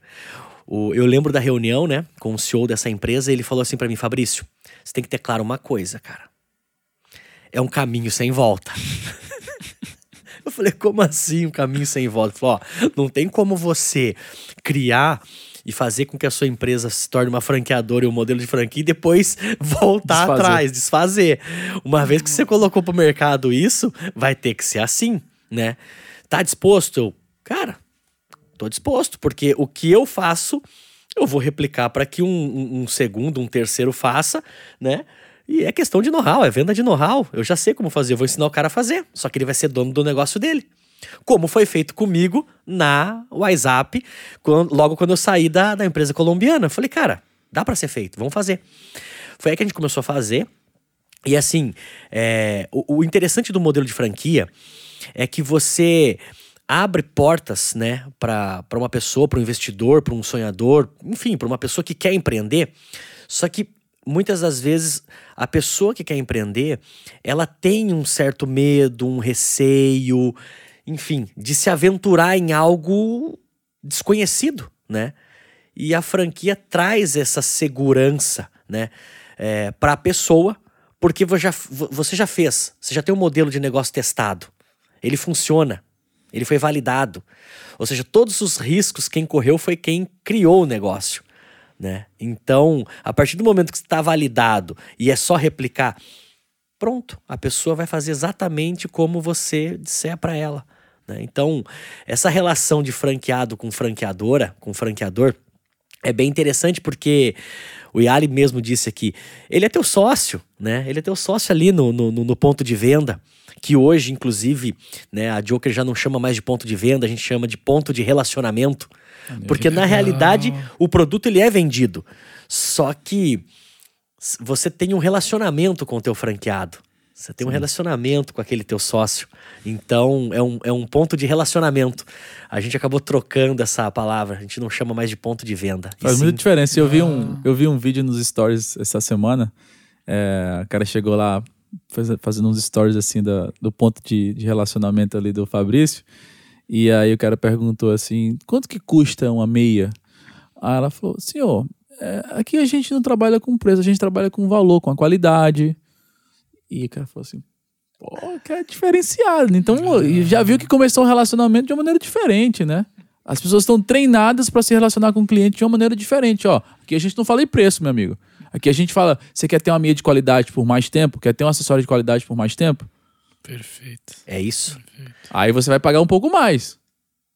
Speaker 3: o, eu lembro da reunião, né, com o CEO dessa empresa, e ele falou assim para mim, Fabrício, você tem que ter claro uma coisa, cara. É um caminho sem volta. <laughs> eu falei, como assim um caminho sem volta? Ele falou, ó, não tem como você criar e fazer com que a sua empresa se torne uma franqueadora e um modelo de franquia e depois <laughs> voltar
Speaker 2: Desfazer.
Speaker 3: atrás, desfazer. Uma vez que você colocou pro mercado isso, vai ter que ser assim, né? Tá disposto? Eu, cara, tô disposto, porque o que eu faço, eu vou replicar para que um, um- um segundo, um terceiro faça, né? E é questão de know-how, é venda de know-how. Eu já sei como fazer, eu vou ensinar o cara a fazer. Só que ele vai ser dono do negócio dele. Como foi feito comigo na WhatsApp, quando- logo quando eu saí da, da empresa colombiana. Falei, cara, dá para ser feito, vamos fazer. Foi aí que a gente começou a fazer. E assim, é, o, o interessante do modelo de franquia é que você abre portas, né, para uma pessoa, para um investidor, para um sonhador, enfim, para uma pessoa que quer empreender. Só que muitas das vezes a pessoa que quer empreender, ela tem um certo medo, um receio, enfim, de se aventurar em algo desconhecido, né? E a franquia traz essa segurança, né, é, para a pessoa, porque você já, fez, você já tem um modelo de negócio testado, ele funciona, ele foi validado. Ou seja, todos os riscos quem correu foi quem criou o negócio. Né? Então, a partir do momento que está validado e é só replicar, pronto, a pessoa vai fazer exatamente como você disser para ela. Né? Então, essa relação de franqueado com franqueadora, com franqueador, é bem interessante porque o Yali mesmo disse aqui, ele é teu sócio, né? Ele é teu sócio ali no, no, no ponto de venda que hoje, inclusive, né, a Joker já não chama mais de ponto de venda, a gente chama de ponto de relacionamento. Porque na realidade o produto ele é vendido. Só que você tem um relacionamento com o teu franqueado. Você tem Sim. um relacionamento com aquele teu sócio. Então, é um, é um ponto de relacionamento. A gente acabou trocando essa palavra. A gente não chama mais de ponto de venda.
Speaker 2: Faz muita diferença. Eu vi, um, eu vi um vídeo nos stories essa semana. É, o cara chegou lá fazendo uns stories assim da, do ponto de, de relacionamento ali do Fabrício. E aí o cara perguntou assim: quanto que custa uma meia? Aí ela falou: senhor, é, aqui a gente não trabalha com preço, a gente trabalha com valor, com a qualidade. E o cara falou assim: pô, que é diferenciado. Então já viu que começou um relacionamento de uma maneira diferente, né? As pessoas estão treinadas para se relacionar com o cliente de uma maneira diferente. Ó, aqui a gente não fala em preço, meu amigo. Aqui a gente fala: você quer ter uma meia de qualidade por mais tempo? Quer ter um acessório de qualidade por mais tempo?
Speaker 4: Perfeito.
Speaker 3: É isso.
Speaker 2: Perfeito. Aí você vai pagar um pouco mais.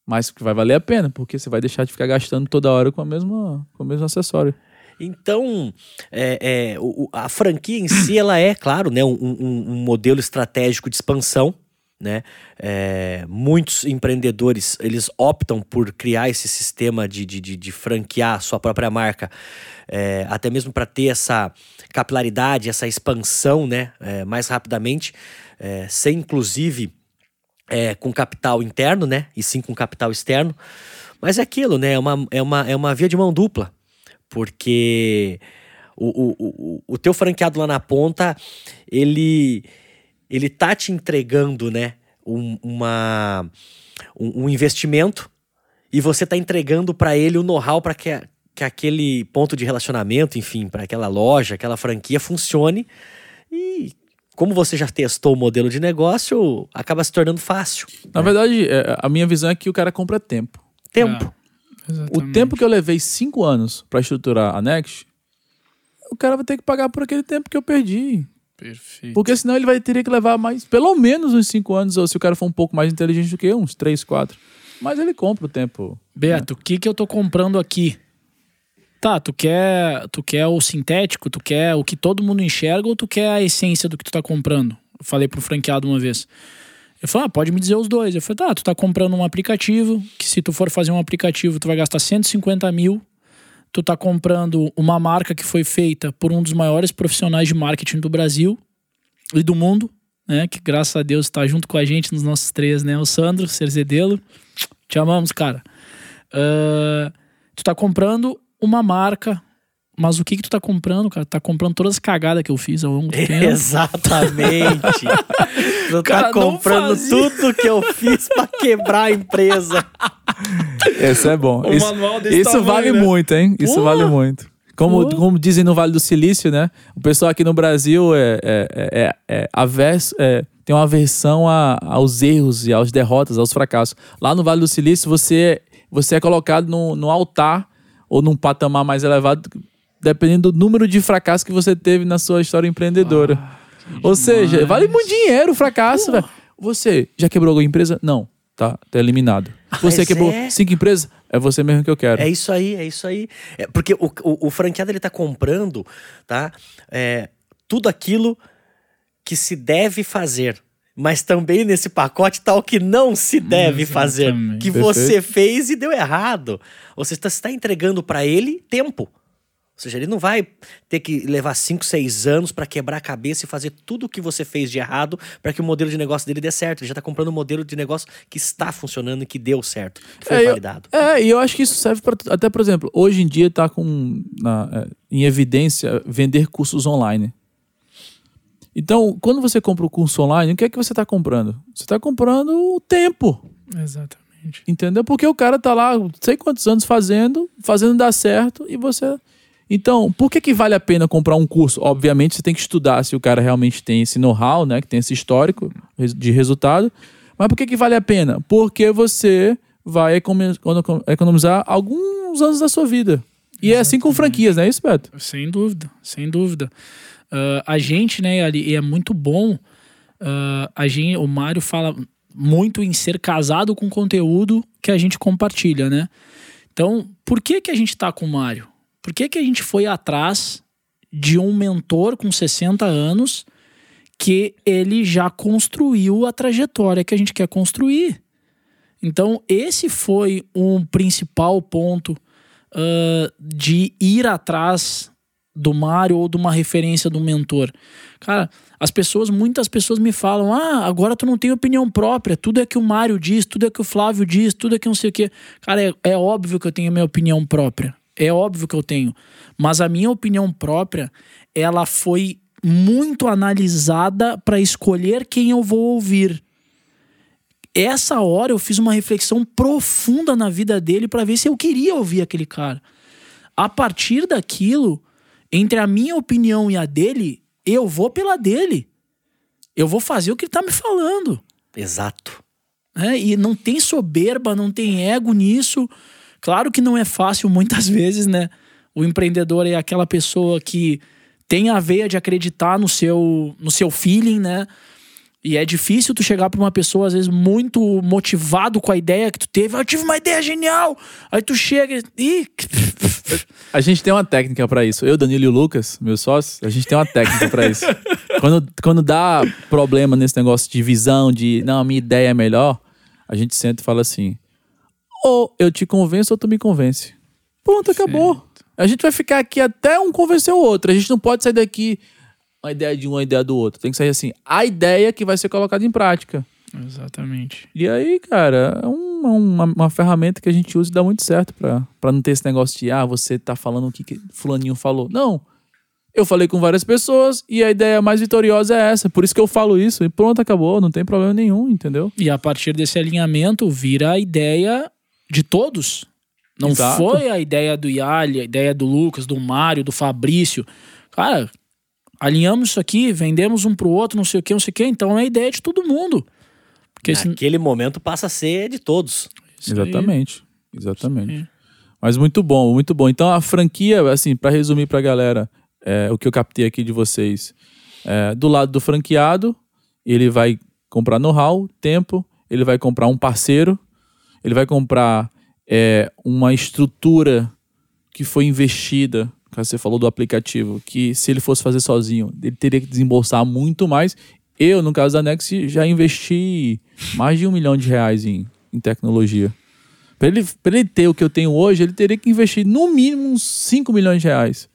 Speaker 2: Mas que vai valer a pena, porque você vai deixar de ficar gastando toda hora com, a mesma, com o mesmo acessório.
Speaker 3: Então, é, é, o, a franquia em si, ela é, claro, né, um, um, um modelo estratégico de expansão. Né? É, muitos empreendedores eles optam por criar esse sistema de, de, de, de franquear sua própria marca, é, até mesmo para ter essa capilaridade, essa expansão né, é, mais rapidamente, é, sem inclusive é, com capital interno, né? E sim com capital externo. Mas é aquilo, né? É uma, é uma, é uma via de mão dupla. Porque o, o, o, o teu franqueado lá na ponta, ele, ele tá te entregando, né? Um, uma, um, um investimento e você tá entregando para ele o know-how para que, que aquele ponto de relacionamento, enfim, para aquela loja, aquela franquia funcione. E como você já testou o modelo de negócio, acaba se tornando fácil.
Speaker 2: Na né? verdade, é, a minha visão é que o cara compra tempo.
Speaker 3: Tempo.
Speaker 2: É, o tempo que eu levei cinco anos para estruturar a Next, o cara vai ter que pagar por aquele tempo que eu perdi.
Speaker 4: Perfeito.
Speaker 2: Porque senão ele vai ter que levar mais, pelo menos uns cinco anos, ou se o cara for um pouco mais inteligente do que eu, uns três, quatro. Mas ele compra o tempo.
Speaker 4: Beto, o né? que, que eu tô comprando aqui? Tá, tu quer, tu quer o sintético, tu quer o que todo mundo enxerga ou tu quer a essência do que tu tá comprando? Eu falei pro franqueado uma vez. Ele falou, ah, pode me dizer os dois. Eu falei, tá, tu tá comprando um aplicativo, que se tu for fazer um aplicativo, tu vai gastar 150 mil. Tu tá comprando uma marca que foi feita por um dos maiores profissionais de marketing do Brasil e do mundo, né? Que graças a Deus está junto com a gente nos nossos três, né? O Sandro Cerzedelo. Te amamos, cara. Uh, tu tá comprando uma marca. Mas o que que tu tá comprando, cara? Tá comprando todas as cagadas que eu fiz ao longo do <laughs> tempo.
Speaker 3: Exatamente. <laughs> tu tá comprando tudo que eu fiz pra quebrar a empresa.
Speaker 2: Esse é bom. O isso, isso tamanho, vale né? muito, hein? Isso vale muito. Como, como dizem no Vale do Silício, né? O pessoal aqui no Brasil é, é, é, é averso, é, tem uma aversão a, aos erros e às derrotas, aos fracassos. Lá no Vale do Silício, você, você é colocado no, no altar ou num patamar mais elevado, dependendo do número de fracassos que você teve na sua história empreendedora. Ah, ou seja, vale muito dinheiro o fracasso, velho. Você já quebrou alguma empresa? Não. Tá, tá eliminado. Você Mas quebrou é... cinco empresas? É você mesmo que eu quero.
Speaker 3: É isso aí, é isso aí. É porque o, o, o franqueado ele tá comprando, tá? É, tudo aquilo que se deve fazer mas também nesse pacote está o que não se deve fazer, que Perfeito. você fez e deu errado. Você está, entregando para ele tempo. Ou seja, ele não vai ter que levar 5, 6 anos para quebrar a cabeça e fazer tudo o que você fez de errado para que o modelo de negócio dele dê certo. Ele já está comprando um modelo de negócio que está funcionando e que deu certo, que foi
Speaker 2: É, eu-
Speaker 3: validado.
Speaker 2: É, e eu acho que isso serve para até, por exemplo, hoje em dia tá com na- é, em evidência vender cursos online. Então, quando você compra o curso online, o que é que você está comprando? Você está comprando o tempo,
Speaker 4: Exatamente.
Speaker 2: entendeu? Porque o cara tá lá, não sei quantos anos fazendo, fazendo dar certo e você Então, por que que vale a pena comprar um curso? Obviamente, você tem que estudar se o cara realmente tem esse know-how, né, que tem esse histórico de resultado. Mas por que que vale a pena? Porque você vai economi- econo- economizar alguns anos da sua vida. E é assim com franquias, não é isso, Beto?
Speaker 4: Sem dúvida, sem dúvida. Ah, a gente, né, ali, e é muito bom. ah, a gente, o Mário fala muito em ser casado com conteúdo que a gente compartilha, né? Então, por que que a gente tá com o Mário? Por que que a gente foi atrás de um mentor com 60 anos que ele já construiu a trajetória que a gente quer construir? Então, esse foi um principal ponto ah, de ir atrás do Mário ou de uma referência do mentor. Cara, as pessoas, muitas pessoas me falam: ah, agora tu não tem opinião própria, tudo é que o Mário diz, tudo é que o Flávio diz, tudo é que não sei o quê. Cara, é, é óbvio que eu tenho minha opinião própria. É óbvio que eu tenho. Mas a minha opinião própria, ela foi muito analisada para escolher quem eu vou ouvir essa hora eu fiz uma reflexão profunda na vida dele para ver se eu queria ouvir aquele cara. A partir daquilo, entre a minha opinião e a dele, eu vou pela dele. Eu vou fazer o que ele tá me falando.
Speaker 3: Exato.
Speaker 4: né? E não tem soberba, não tem ego nisso. Claro que não é fácil <laughs> muitas vezes, né? O empreendedor é aquela pessoa que tem a veia de acreditar no seu, no seu feeling, né? E é difícil tu chegar pra uma pessoa, às vezes, muito motivado com a ideia que tu teve. "Ah, Eu tive uma ideia genial! Aí tu chega e. <laughs>
Speaker 2: A gente tem uma técnica pra isso. Eu, Danilo e o Lucas, meus sócios, a gente tem uma técnica pra isso. Quando, quando dá problema nesse negócio de visão, de não, a minha ideia é melhor, a gente senta e fala assim: ou eu te convenço ou tu me convence. Pronto, acabou. A gente vai ficar aqui até um convencer o outro. A gente não pode sair daqui uma ideia de um, uma ideia do outro. Tem que sair assim, a ideia que vai ser colocada em prática.
Speaker 4: Exatamente.
Speaker 2: E aí, cara, é uma, uma, uma ferramenta que a gente usa e dá muito certo pra, pra não ter esse negócio de, ah, você tá falando o que, que fulaninho falou. Não. Eu falei com várias pessoas e a ideia mais vitoriosa é essa. Por isso que eu falo isso e pronto, acabou. Não tem problema nenhum, entendeu?
Speaker 4: E a partir desse alinhamento vira a ideia de todos. Não
Speaker 2: Exato.
Speaker 4: foi a ideia do Yali, a ideia do Lucas, do Mário, do Fabrício. Cara, alinhamos isso aqui, vendemos um pro outro, não sei o que, não sei o que. Então é a ideia de todo mundo. Porque esse,
Speaker 3: Naquele momento passa a ser de todos.
Speaker 4: isso aí-
Speaker 2: Exatamente. Exatamente.
Speaker 4: aí.
Speaker 2: Mas muito bom, muito bom. Então a franquia, assim, pra resumir pra galera, é, o que eu captei aqui de vocês, é, do lado do franqueado, ele vai comprar know-how, tempo, ele vai comprar um parceiro, ele vai comprar é, uma estrutura que foi investida, caso você falou do aplicativo, que se ele fosse fazer sozinho, ele teria que desembolsar muito mais. Eu, no caso da Nex, já investi mais de um milhão de reais em, em tecnologia. Para ele, ele ter o que eu tenho hoje, ele teria que investir no mínimo uns 5 milhões de reais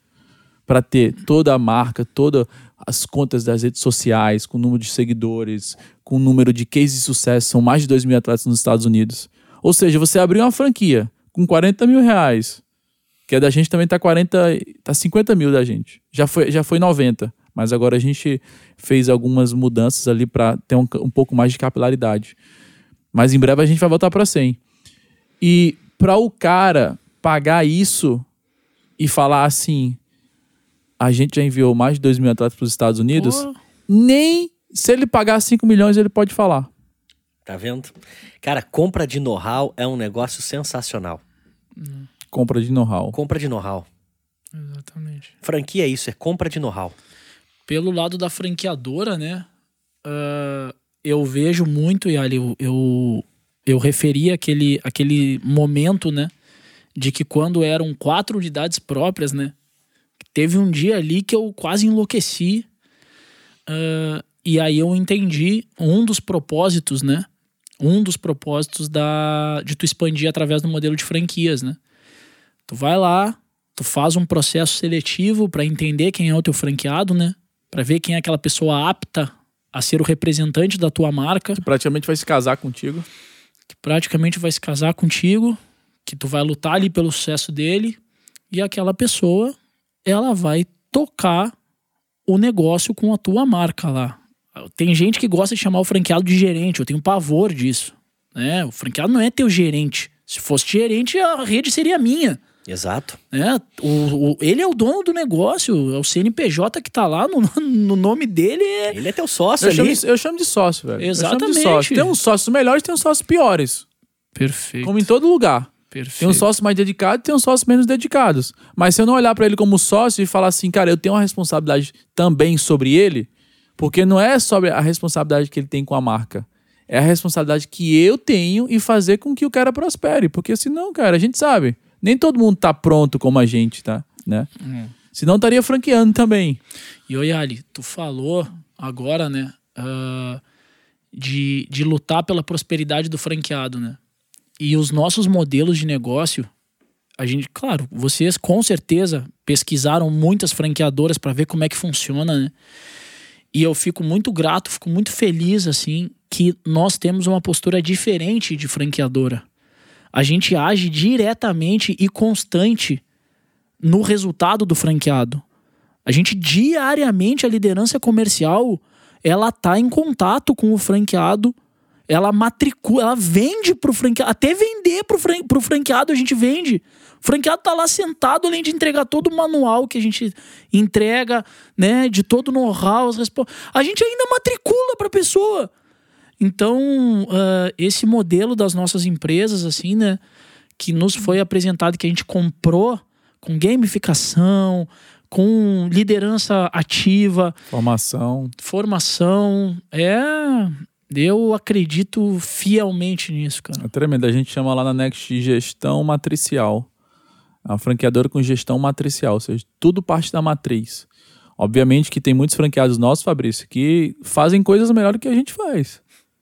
Speaker 2: para ter toda a marca, todas as contas das redes sociais, com o número de seguidores, com o número de cases de sucesso, são mais de 2 mil atletas nos Estados Unidos. Ou seja, você abriu uma franquia com 40 mil reais, que é da gente também tá 40, tá 50 mil da gente. Já foi, já foi 90, mas agora a gente fez algumas mudanças ali para ter um, um pouco mais de capilaridade. Mas em breve a gente vai voltar para 100. E para o cara pagar isso e falar assim, a gente já enviou mais de 2 mil atletas para os Estados Unidos,
Speaker 4: Pô,
Speaker 2: nem se ele pagar 5 milhões ele pode falar.
Speaker 3: Tá vendo? Cara, compra de know-how é um negócio sensacional.
Speaker 2: Compra de know-how.
Speaker 3: Compra de know-how.
Speaker 4: Exatamente.
Speaker 3: Franquia é isso, é compra de know-how.
Speaker 4: Pelo lado da franqueadora, né? ah, eu vejo muito, Yali, eu, eu, eu referi aquele, aquele momento, né? De que quando eram quatro unidades próprias, né? Teve um dia ali que eu quase enlouqueci. ah, e aí eu entendi um dos propósitos, né? Um dos propósitos da, de tu expandir através do modelo de franquias, né? Tu vai lá, tu faz um processo seletivo para entender quem é o teu franqueado, né? Para ver quem é aquela pessoa apta a ser o representante da tua marca,
Speaker 2: Que praticamente vai se casar contigo.
Speaker 4: que praticamente vai se casar contigo, que tu vai lutar ali pelo sucesso dele, e aquela pessoa, ela vai tocar o negócio com a tua marca lá. Tem gente que gosta de chamar o franqueado de gerente, eu tenho pavor disso. Né? O franqueado não é teu gerente. Se fosse gerente, a rede seria minha.
Speaker 3: Exato.
Speaker 4: né? O, o- ele é o dono do negócio, é o CNPJ que tá lá no, <laughs> no nome dele. É...
Speaker 3: Ele é teu sócio
Speaker 2: Eu chamo,
Speaker 3: ali.
Speaker 2: de, eu chamo de sócio, velho. Eu chamo de
Speaker 4: Exatamente.
Speaker 2: sócio. Tem uns sócios melhores tem uns sócios piores.
Speaker 4: Perfeito.
Speaker 2: Como em todo lugar.
Speaker 4: perfeito.
Speaker 2: Tem um sócio mais dedicado e tem uns sócios menos dedicados. Mas se eu não olhar pra ele como sócio e falar assim, cara, eu tenho uma responsabilidade também sobre ele, porque não é sobre a responsabilidade que ele tem com a marca. É a responsabilidade que eu tenho e fazer com que o cara prospere. Porque senão, cara, a gente sabe, nem todo mundo tá pronto como a gente, tá? Né? Senão estaria franqueando também.
Speaker 4: E oi, Ali, tu falou agora, né, ah, de, de lutar pela prosperidade do franqueado, né? E os nossos modelos de negócio, a gente, claro, vocês com certeza pesquisaram muitas franqueadoras para ver como é que funciona, né? E eu fico muito grato, fico muito feliz, assim, que nós temos uma postura diferente de franqueadora. A gente age diretamente e constante no resultado do franqueado. A gente diariamente, a liderança comercial, ela tá em contato com o franqueado, ela matricula, ela vende pro franqueado, até vender pro, fran, pro franqueado a gente vende. O franqueado tá lá sentado, além de entregar todo o manual que a gente entrega, né, de todo o know-how, as respo- a gente ainda matricula pra pessoa. Então, ah, esse modelo das nossas empresas, assim, né, que nos foi apresentado, que a gente comprou com gamificação, com liderança ativa,
Speaker 2: Formação.
Speaker 4: formação, é. Eu acredito fielmente nisso, cara.
Speaker 2: É tremendo. A gente chama lá na Next de gestão matricial. É uma franqueadora com gestão matricial, ou seja, tudo parte da matriz. Obviamente que tem muitos franqueados nossos, Fabrício, que fazem coisas melhores do que a gente faz.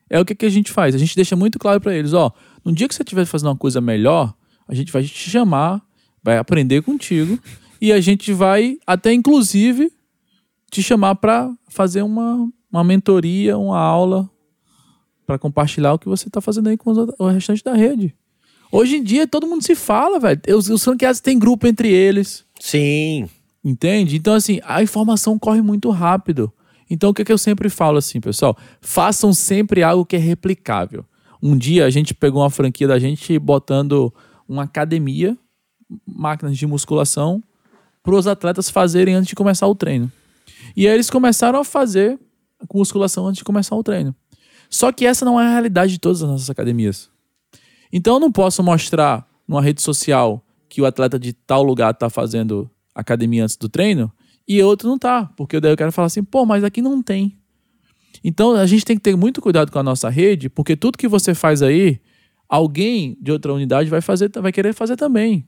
Speaker 2: É o que, que a gente faz. A gente deixa muito claro para eles, ó, no dia que você estiver fazendo uma coisa melhor, a gente vai te chamar, vai aprender contigo e a gente vai até inclusive te chamar para fazer uma, uma mentoria, uma aula para compartilhar o que você tá fazendo aí com o restante da rede. Hoje em dia todo mundo se fala, velho. Os, os franqueados têm grupo entre eles.
Speaker 3: Sim.
Speaker 2: Entende? Então, assim, a informação corre muito rápido. Então, o que, que eu sempre falo assim, pessoal? Façam sempre algo que é replicável. Um dia a gente pegou uma franquia da gente botando uma academia, máquinas de musculação, para os atletas fazerem antes de começar o treino. E aí eles começaram a fazer com musculação antes de começar o treino. Só que essa não é a realidade de todas as nossas academias. Então eu não posso mostrar numa rede social que o atleta de tal lugar está fazendo academia antes do treino e outro não tá, porque daí eu quero falar assim, pô, mas aqui não tem. Então a gente tem que ter muito cuidado com a nossa rede, porque tudo que você faz aí, alguém de outra unidade vai fazer, vai querer fazer também.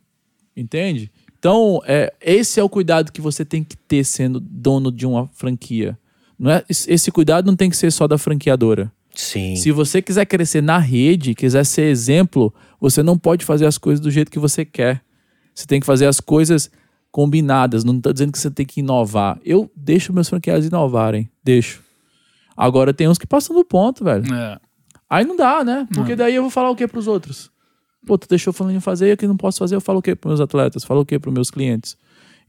Speaker 2: Entende? Então, é, esse é o cuidado que você tem que ter sendo dono de uma franquia. Não é, esse cuidado não tem que ser só da franqueadora.
Speaker 3: Sim.
Speaker 2: Se você quiser crescer na rede, quiser ser exemplo, você não pode fazer as coisas do jeito que você quer. Você tem que fazer as coisas combinadas. Não estou dizendo que você tem que inovar. Eu deixo meus franqueados inovarem. Deixo. Agora tem uns que passam do ponto, velho.
Speaker 4: É.
Speaker 2: Aí não dá, né? Porque daí eu vou falar o que pros outros? Pô, tu deixou falando fazer e aqui não posso fazer, eu falo o que pros meus atletas? Falo o que pros meus clientes?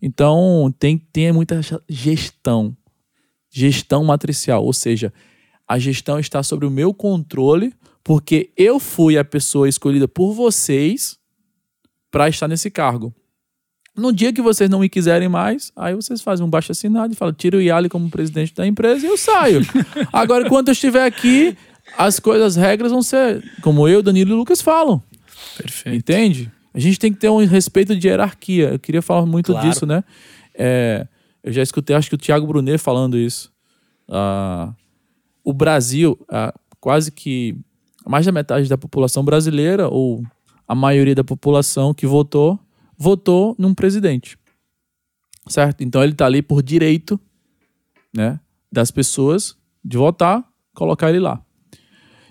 Speaker 2: Então, tem, tem muita gestão. Gestão matricial. Ou seja, a gestão está sobre o meu controle, porque eu fui a pessoa escolhida por vocês para estar nesse cargo. No dia que vocês não me quiserem mais, aí vocês fazem um baixo assinado e falam: tira o Yali como presidente da empresa e eu saio. <laughs> Agora, enquanto eu estiver aqui, as coisas, as regras vão ser como eu, Danilo e Lucas falam.
Speaker 4: Perfeito.
Speaker 2: Entende? A gente tem que ter um respeito de hierarquia. Eu queria falar muito
Speaker 3: Claro.
Speaker 2: disso, né? É, eu já escutei, acho que o Thiago Brunet falando isso. Ah, o Brasil, quase que mais da metade da população brasileira, ou a maioria da população que votou, votou num presidente. Certo? Então ele está ali por direito né, das pessoas de votar, colocar ele lá.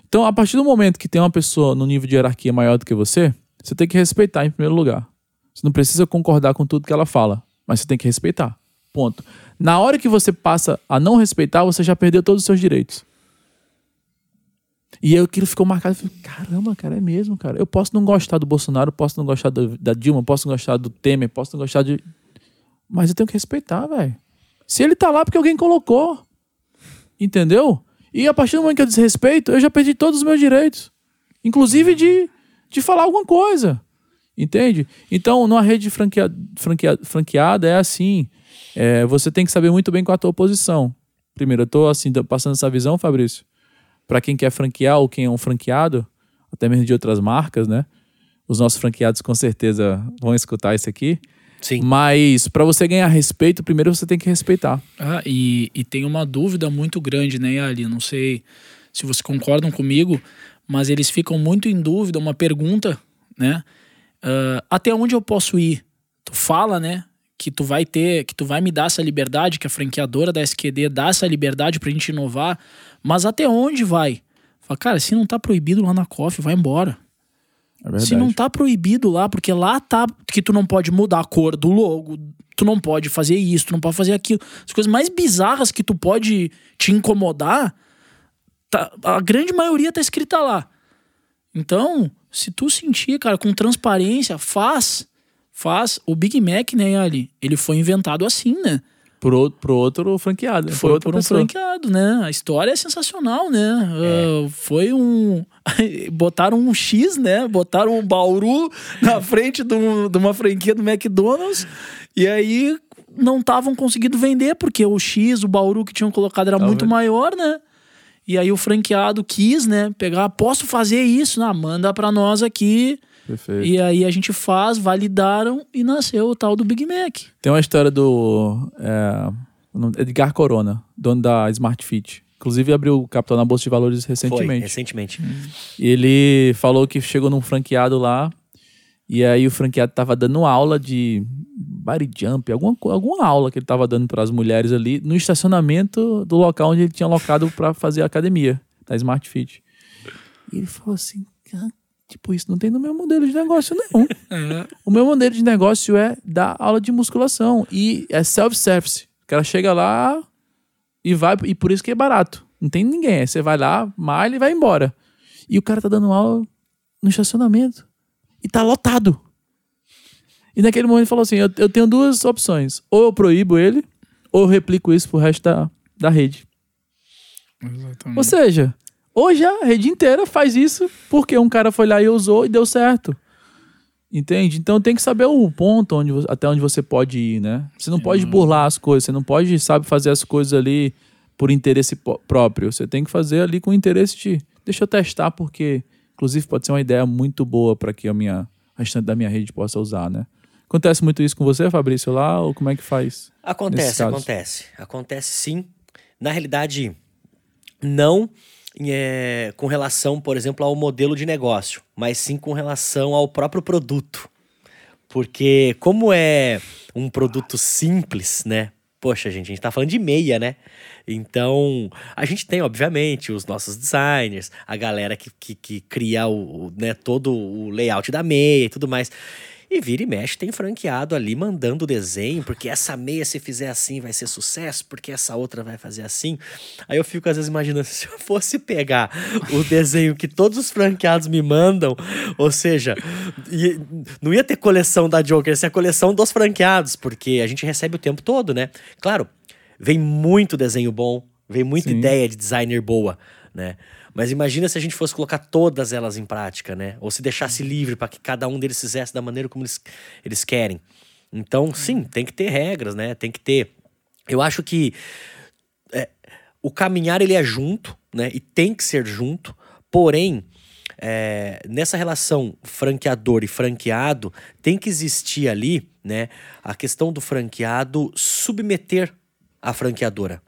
Speaker 2: Então, a partir do momento que tem uma pessoa no nível de hierarquia maior do que você, você tem que respeitar em primeiro lugar. Você não precisa concordar com tudo que ela fala, mas você tem que respeitar. Ponto. Na hora que você passa a não respeitar, você já perdeu todos os seus direitos. E aquilo ficou marcado. Eu falei, caramba, cara, é mesmo, cara. Eu posso não gostar do Bolsonaro, posso não gostar do, da Dilma, posso não gostar do Temer, posso não gostar de. Mas eu tenho que respeitar, velho. Se ele tá lá porque alguém colocou. Entendeu? E a partir do momento que eu desrespeito, eu já perdi todos os meus direitos. Inclusive de, de falar alguma coisa. Entende? Então, numa rede franqueada, franqueada, franqueada é assim. É, você tem que saber muito bem qual é a tua posição. Primeiro, eu tô assim, passando essa visão, Fabrício para quem quer franquear ou quem é um franqueado, até mesmo de outras marcas, né? Os nossos franqueados com certeza vão escutar isso aqui.
Speaker 3: Sim.
Speaker 2: Mas para você ganhar respeito, primeiro você tem que respeitar.
Speaker 4: Ah, e, e tem uma dúvida muito grande, né, Ali? Não sei se vocês concordam comigo, mas eles ficam muito em dúvida, uma pergunta, né? Uh, até onde eu posso ir? Tu fala, né? Que tu vai ter, que tu vai me dar essa liberdade, que a franqueadora da SQD dá essa liberdade pra gente inovar, mas até onde vai? Fala, cara, se não tá proibido lá na COF, vai embora.
Speaker 2: É
Speaker 4: se não tá proibido lá, porque lá tá que tu não pode mudar a cor do logo, tu não pode fazer isso, tu não pode fazer aquilo. As coisas mais bizarras que tu pode te incomodar, tá, a grande maioria tá escrita lá. Então, se tu sentir, cara, com transparência, faz. Faz. O Big Mac, né, Ali? Ele foi inventado assim, né?
Speaker 2: Por outro, pro outro franqueado.
Speaker 4: Foi
Speaker 2: por,
Speaker 4: por um franqueado, né? A história é sensacional, né? É. Uh, foi um. <laughs> Botaram um X, né? Botaram um Bauru <laughs> na frente de, um, de uma franquia do McDonald's. E aí não estavam conseguindo vender, porque o X, o Bauru que tinham colocado era tá muito vendo? maior, né? E aí o franqueado quis, né? Pegar, posso fazer isso? Não, manda pra nós aqui.
Speaker 2: Perfeito.
Speaker 4: E aí a gente faz, validaram e nasceu o tal do Big Mac.
Speaker 2: Tem uma história do é, Edgar Corona, dono da Smart Fit. Inclusive abriu o capital na Bolsa de Valores recentemente. Foi,
Speaker 3: recentemente.
Speaker 2: E ele falou que chegou num franqueado lá e aí o franqueado tava dando aula de body jump, alguma, alguma aula que ele tava dando para as mulheres ali no estacionamento do local onde ele tinha locado para fazer a academia da Smart Fit. E ele falou assim, Tipo, isso não tem no meu modelo de negócio, não. <laughs> É. O meu modelo de negócio é dar aula de musculação. E é self-service. O cara chega lá e vai. E por isso que é barato. Não tem ninguém. Você vai lá, malha e vai embora. E o cara tá dando aula no estacionamento. E tá lotado. E naquele momento ele falou assim: eu, eu tenho duas opções. Ou eu proíbo ele, ou eu replico isso pro resto da, da rede. Exatamente. Ou seja, Hoje a rede inteira faz isso porque um cara foi lá e usou e deu certo. Entende? Então tem que saber o ponto onde, até onde você pode ir, né? Você não pode burlar as coisas, você não pode, sabe, fazer as coisas ali por interesse próprio. Você tem que fazer ali com interesse de. Deixa eu testar, porque, inclusive, pode ser uma ideia muito boa para que a minha a restante da minha rede possa usar, né? Acontece muito isso com você, Fabrício, lá, ou como é que faz?
Speaker 3: Acontece, acontece. Acontece sim. Na realidade, não é, com relação, por exemplo, ao modelo de negócio, mas sim com relação ao próprio produto. Porque, como é um produto simples, né? Poxa, gente, a gente tá falando de meia, né? Então, a gente tem, obviamente, os nossos designers, a galera que, que, que cria o, né, todo o layout da meia e tudo mais. E vira e mexe, tem franqueado ali mandando o desenho, porque essa meia, se fizer assim, vai ser sucesso, porque essa outra vai fazer assim. Aí eu fico às vezes imaginando, <laughs> se eu fosse pegar o desenho que todos os franqueados me mandam, ou seja, não ia ter coleção da Joker, ia ser a coleção dos franqueados, porque a gente recebe o tempo todo, né? Claro, vem muito desenho bom, vem muita Sim. ideia de designer boa, né? Mas imagina se a gente fosse colocar todas elas em prática, né? Ou se deixasse livre para que cada um deles fizesse da maneira como eles, eles querem. Então, sim, tem que ter regras, né? Tem que ter. Eu acho que é, o caminhar ele é junto, né? E tem que ser junto. Porém, é, nessa relação franqueador e franqueado, tem que existir ali, né? A questão do franqueado submeter a franqueadora.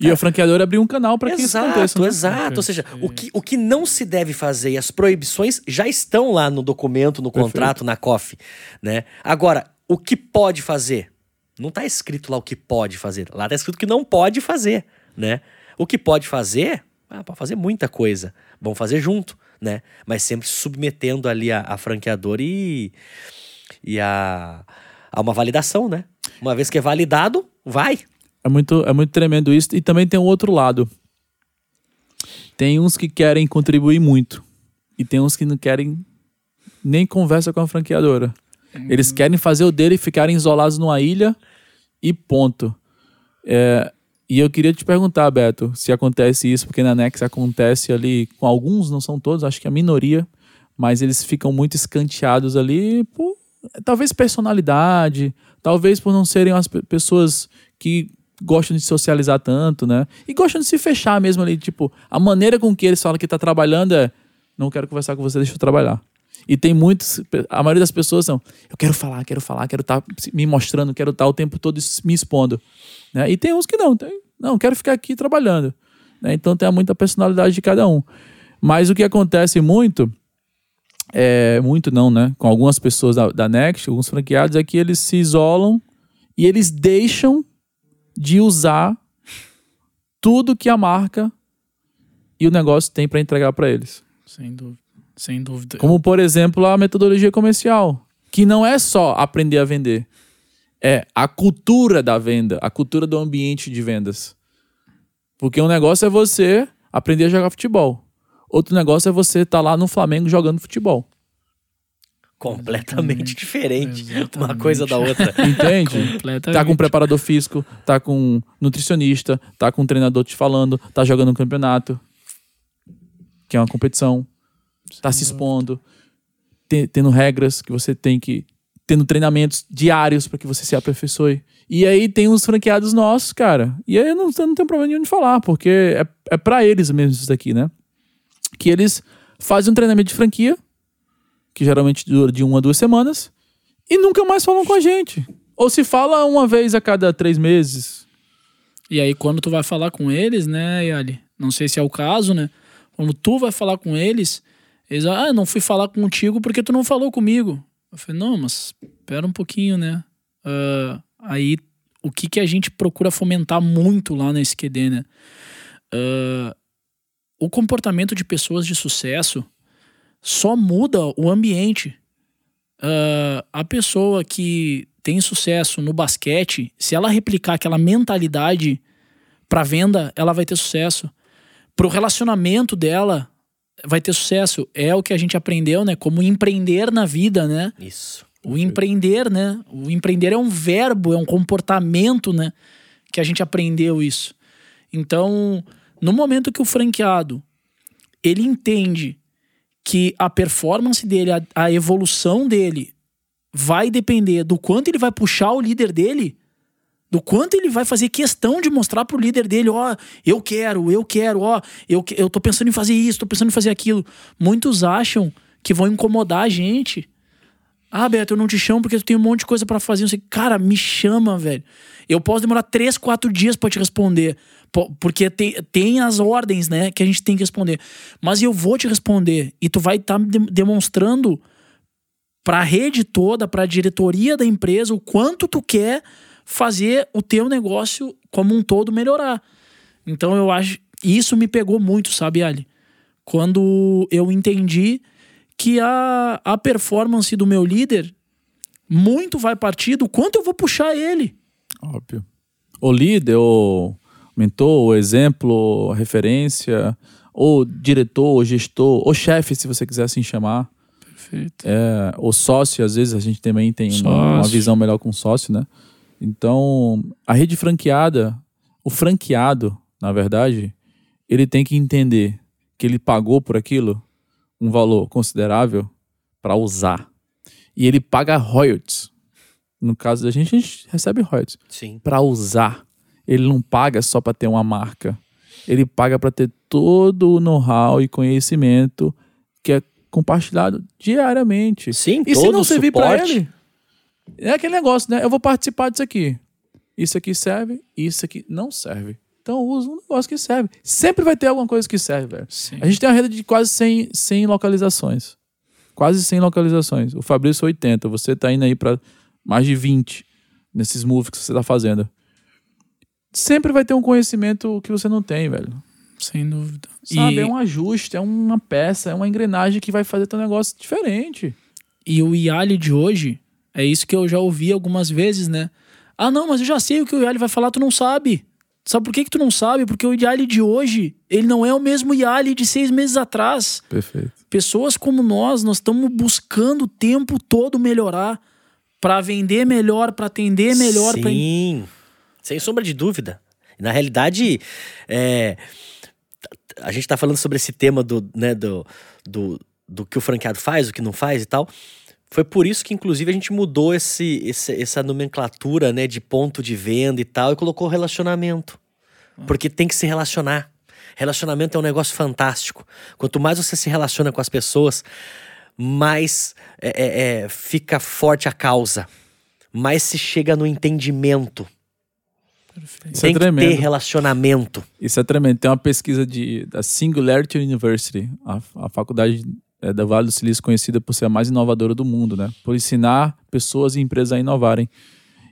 Speaker 2: E é. a franqueadora abriu um canal para que isso aconteça.
Speaker 3: Né? Exato, Ou seja, o que, o que não se deve fazer e as proibições já estão lá no documento, no Perfeito. contrato, na COF. Né? Agora, o que pode fazer? Não está escrito lá o que pode fazer. Lá está escrito que não pode fazer. Né? O que pode fazer? Ah, pode fazer muita coisa. Vamos fazer junto, né? Mas sempre submetendo ali a, a franqueadora e E a, há uma validação, né? Uma vez que é validado, vai.
Speaker 2: É muito, é muito tremendo isso. E também tem o outro lado. Tem uns que querem contribuir muito. E tem uns que não querem nem conversa com a franqueadora. Eles querem fazer o dele e ficarem isolados numa ilha e ponto. É, e eu queria te perguntar, Beto, se acontece isso, porque na Nex acontece ali com alguns, não são todos, acho que a minoria, mas eles ficam muito escanteados ali por talvez personalidade, talvez por não serem as pe- pessoas que gostam de socializar tanto, né? E gostam de se fechar mesmo ali, tipo, a maneira com que eles falam que tá trabalhando é não quero conversar com você, deixa eu trabalhar. E tem muitos, a maioria das pessoas são, eu quero falar, quero falar, quero estar me mostrando, quero estar o tempo todo me expondo. Né? E tem uns que não, tem, não, quero ficar aqui trabalhando. Né? Então tem muita personalidade de cada um. Mas o que acontece muito, é, muito não, né? Com algumas pessoas da, da Next, alguns franqueados, é que eles se isolam e eles deixam de usar tudo que a marca e o negócio tem para entregar para eles.
Speaker 4: Sem dúvida. Sem dúvida.
Speaker 2: Como, por exemplo, a metodologia comercial, que não é só aprender a vender, é a cultura da venda, a cultura do ambiente de vendas. Porque um negócio é você aprender a jogar futebol. Outro negócio é você estar lá no Flamengo jogando futebol.
Speaker 3: Completamente
Speaker 4: Exatamente.
Speaker 3: diferente. Uma
Speaker 4: Exatamente.
Speaker 3: coisa da outra. <laughs>
Speaker 2: Entende? Tá com um preparador físico, tá com um nutricionista, tá com um treinador te falando, tá jogando um campeonato, que é uma competição, tá se expondo, te- tendo regras que você tem que. tendo treinamentos diários para que você se aperfeiçoe. E aí tem os franqueados nossos, cara. E aí eu não, eu não tenho problema nenhum de falar, porque é, é para eles mesmo isso daqui, né? Que eles fazem um treinamento de franquia, que geralmente dura de uma a duas semanas, e nunca mais falam com a gente. Ou se fala uma vez a cada três meses.
Speaker 4: E aí, quando tu vai falar com eles, né, Yali? Não sei se é o caso, né? Quando tu vai falar com eles, eles ah, não fui falar contigo porque tu não falou comigo. Eu falei, não, mas espera um pouquinho, né? Ah, aí, o que, que a gente procura fomentar muito lá na SQD, né? Ah, o comportamento de pessoas de sucesso só muda o ambiente. Ah, a pessoa que tem sucesso no basquete, se ela replicar aquela mentalidade para venda, ela vai ter sucesso. Pro relacionamento dela, vai ter sucesso. É o que a gente aprendeu, né? Como empreender na vida, né?
Speaker 3: Isso.
Speaker 4: O empreender, né? O empreender é um verbo, é um comportamento, né? Que a gente aprendeu isso. Então, no momento que o franqueado ele entende que a performance dele, a, a evolução dele vai depender do quanto ele vai puxar o líder dele, do quanto ele vai fazer questão de mostrar pro líder dele, ó, eu quero, eu quero, ó, eu, que- eu tô pensando em fazer isso, tô pensando em fazer aquilo. Muitos acham que vão incomodar a gente. Ah, Beto, eu não te chamo porque tu tem um monte de coisa pra fazer. Sei. Cara, me chama, velho. Eu posso demorar três, quatro dias pra te responder. Po- Porque tem, tem as ordens, né, que a gente tem que responder. Mas eu vou te responder. E tu vai estar demonstrando pra rede toda, pra diretoria da empresa, o quanto tu quer fazer o teu negócio como um todo melhorar. Então eu acho. Isso me pegou muito, sabe, Ali? Quando eu entendi que a, a performance do meu líder muito vai partir do quanto eu vou puxar ele.
Speaker 2: Óbvio. O líder, o mentor, o exemplo, referência, ou diretor, ou gestor, ou chefe, se você quiser assim chamar.
Speaker 4: Perfeito.
Speaker 2: É, o sócio, às vezes a gente também tem uma, uma visão melhor com o sócio, né? Então, a rede franqueada, o franqueado, na verdade, ele tem que entender que ele pagou por aquilo um valor considerável para usar. E ele paga royalties. No caso da gente, a gente recebe royalties
Speaker 3: Sim.
Speaker 2: para usar. Ele não paga só para ter uma marca. Ele paga para ter todo o know-how e conhecimento que é compartilhado diariamente.
Speaker 3: Sim,
Speaker 2: E se
Speaker 3: todo
Speaker 2: não
Speaker 3: o
Speaker 2: servir para ele? É aquele negócio, né? Eu vou participar disso aqui. Isso aqui serve, isso aqui não serve. Então usa um negócio que serve. Sempre vai ter alguma coisa que serve, velho.
Speaker 4: Sim.
Speaker 2: A gente tem uma rede de quase 100, 100 localizações. Quase 100 localizações. O Fabrício 80. Você tá indo aí para mais de 20 nesses moves que você tá fazendo. Sempre vai ter um conhecimento que você não tem, velho.
Speaker 4: Sem dúvida.
Speaker 2: Sabe?
Speaker 4: E,
Speaker 2: É um ajuste, é uma peça, é uma engrenagem que vai fazer teu negócio diferente.
Speaker 4: e o Yali de hoje, É isso que eu já ouvi algumas vezes, né? Ah, não, mas eu já sei o que o Yali vai falar, tu não sabe. Sabe por que, que tu não sabe? Porque o Yali de hoje, ele não é o mesmo Yali de seis meses atrás.
Speaker 2: Perfeito.
Speaker 4: Pessoas como nós, nós estamos buscando o tempo todo melhorar para vender melhor, para atender melhor. pra-
Speaker 3: Sim, sem sombra de dúvida. Na realidade, é, a gente tá falando sobre esse tema do, né, do, do, do que o franqueado faz, o que não faz e tal. Foi por isso que, inclusive, a gente mudou esse, esse- essa nomenclatura né, de ponto de venda e tal e colocou relacionamento. Porque tem que se relacionar. Relacionamento é um negócio fantástico. Quanto mais você se relaciona com as pessoas, mais é, é, é, fica forte a causa. Mais se chega no entendimento.
Speaker 2: Isso
Speaker 3: tem
Speaker 2: é
Speaker 3: que
Speaker 2: tremendo.
Speaker 3: ter relacionamento.
Speaker 2: Isso é tremendo. Tem uma pesquisa de, da Singularity University, a, a faculdade é, da Vale do Silício conhecida por ser a mais inovadora do mundo, né? Por ensinar pessoas e empresas a inovarem.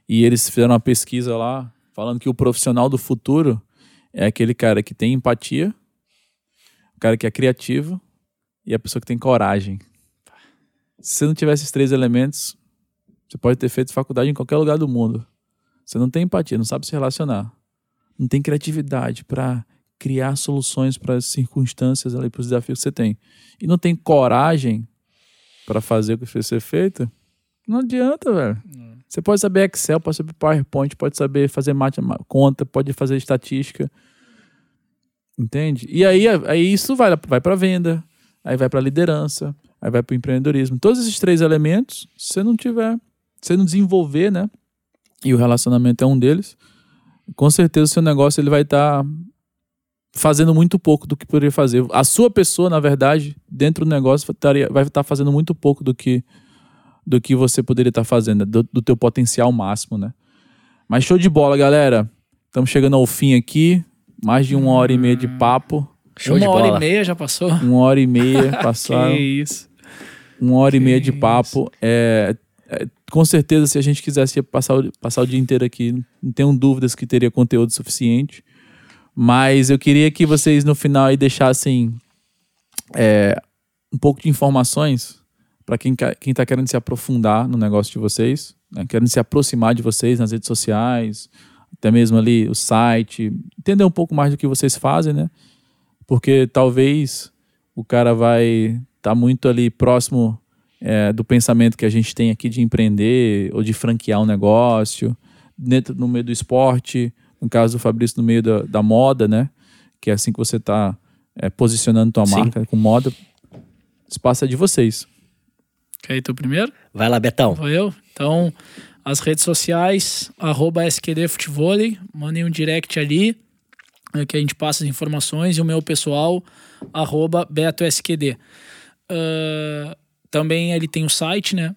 Speaker 2: E eles fizeram uma pesquisa lá falando que o profissional do futuro é aquele cara que tem empatia, o cara que é criativo e a pessoa que tem coragem. Se você não tiver esses três elementos, você pode ter feito faculdade em qualquer lugar do mundo. Você não tem empatia, não sabe se relacionar não tem criatividade para criar soluções para as circunstâncias ali, para os desafios que você tem. E não tem coragem para fazer o que precisa ser feito, não adianta, velho. Você pode saber Excel, pode saber PowerPoint, pode saber fazer mate- conta, pode fazer estatística. Entende? E aí, aí isso vai, vai para venda, aí vai para liderança, aí vai para o empreendedorismo. Todos esses três elementos, se você não tiver, se você não desenvolver, né? E o relacionamento é um deles, com certeza o seu negócio ele vai estar fazendo muito pouco do que poderia fazer. A sua pessoa, na verdade, dentro do negócio estaria- vai estar fazendo muito pouco do que do que você poderia estar fazendo, do, do teu potencial máximo, né? Mas show de bola, galera. Estamos chegando ao fim aqui. Mais de uma hora e meia de papo.
Speaker 3: Show
Speaker 4: Uma
Speaker 3: de
Speaker 4: hora
Speaker 3: bola.
Speaker 4: e meia já passou. <laughs>
Speaker 2: Uma hora e meia <laughs> passaram.
Speaker 4: Que isso.
Speaker 2: Uma hora e meia de
Speaker 4: Que
Speaker 2: papo. É, é, com certeza, se a gente quisesse passar, o- passar o dia inteiro aqui, não tenho dúvidas que teria conteúdo suficiente. Mas eu queria que vocês no final aí deixassem é, um pouco de informações para quem, quem tá querendo se aprofundar no negócio de vocês, né? querendo se aproximar de vocês nas redes sociais, até mesmo ali o site, entender um pouco mais do que vocês fazem, né? Porque talvez o cara vai estar muito ali próximo é, do pensamento que a gente tem aqui de empreender ou de franquear um negócio, dentro no meio do esporte, no caso do Fabrício no meio da, da moda, né? Que é assim que você está posicionando tua
Speaker 3: Sim.
Speaker 2: marca com moda. Espaço é de vocês.
Speaker 4: Quer ir tu primeiro?
Speaker 3: Vai lá, Betão.
Speaker 4: Vou eu? Então, as redes sociais, arroba SQD Futevôlei, mandem um direct ali, é, que a gente passa as informações, e o meu pessoal, arroba BetoSQD. Ah, também ele tem o site, né?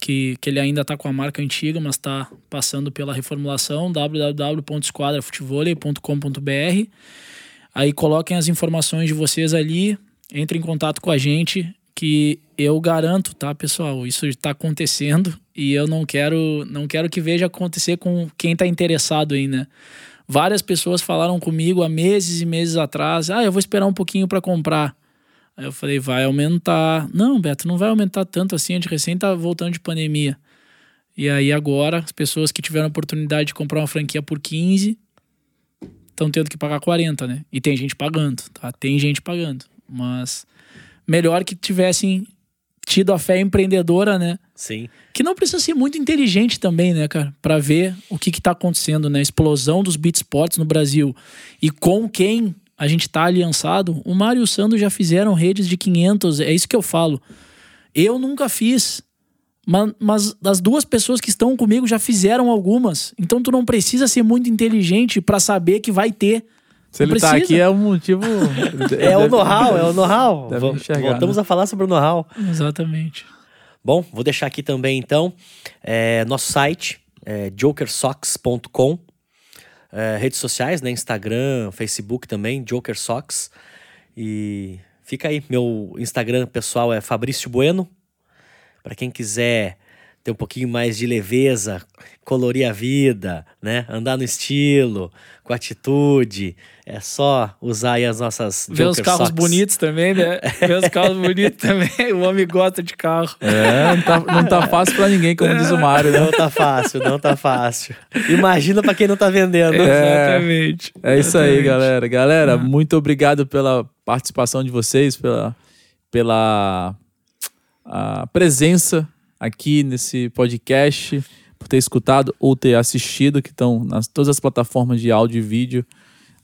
Speaker 4: Que, que ele ainda tá com a marca antiga, mas tá passando pela reformulação, www.esquadrafutevôlei.com.br. Aí coloquem as informações de vocês ali, entrem em contato com a gente, que eu garanto, tá, pessoal? Isso está acontecendo e eu não quero, não quero que veja acontecer com quem está interessado aí, né? Várias pessoas falaram comigo há meses e meses atrás: ah, eu vou esperar um pouquinho para comprar. Aí eu falei: vai aumentar. Não, Beto, não vai aumentar tanto assim, a gente recém tá voltando de pandemia. E aí agora, as pessoas que tiveram a oportunidade de comprar uma franquia por 15 estão tendo que pagar 40, né? E tem gente pagando, tá? Tem gente pagando. Mas melhor que tivessem tido a fé empreendedora, né?
Speaker 3: Sim.
Speaker 4: Que não precisa ser muito inteligente também, né, cara? Pra ver o que que tá acontecendo, né? Explosão dos beat sports no Brasil. E com quem a gente tá aliançado. O Mário e o Sandro já fizeram redes de 500, é isso que eu falo. Eu nunca fiz. Mas, mas as duas pessoas que estão comigo já fizeram algumas. Então tu não precisa ser muito inteligente pra saber que vai ter.
Speaker 2: Se
Speaker 4: Não
Speaker 2: ele tá
Speaker 4: precisa.
Speaker 2: aqui é um motivo. <laughs>
Speaker 3: É o know-how, é o know-how. Voltamos
Speaker 2: né?
Speaker 3: a falar sobre o know-how.
Speaker 4: Exatamente.
Speaker 3: Bom, vou deixar aqui também então é, nosso site, é, jokersocks.com. É, redes sociais, né? Instagram, Facebook também, Joker Socks. E fica aí, meu Instagram pessoal é Fabrício Bueno. Para quem quiser ter um pouquinho mais de leveza, colorir a vida, né? Andar no estilo, com atitude. É só usar aí as nossas.
Speaker 4: Ver os carros
Speaker 3: Socks.
Speaker 4: bonitos também, né? <laughs> Ver os carros bonitos também. O homem gosta de carro.
Speaker 2: É, não tá, não tá fácil pra ninguém, como diz o Mário, né?
Speaker 3: Não tá fácil, não tá fácil. Imagina pra quem não tá vendendo.
Speaker 4: Exatamente.
Speaker 2: É isso aí,
Speaker 4: Exatamente.
Speaker 2: galera. Galera, muito obrigado pela participação de vocês, pela, pela a presença aqui nesse podcast, por ter escutado ou ter assistido, que estão nas todas as plataformas de áudio e vídeo.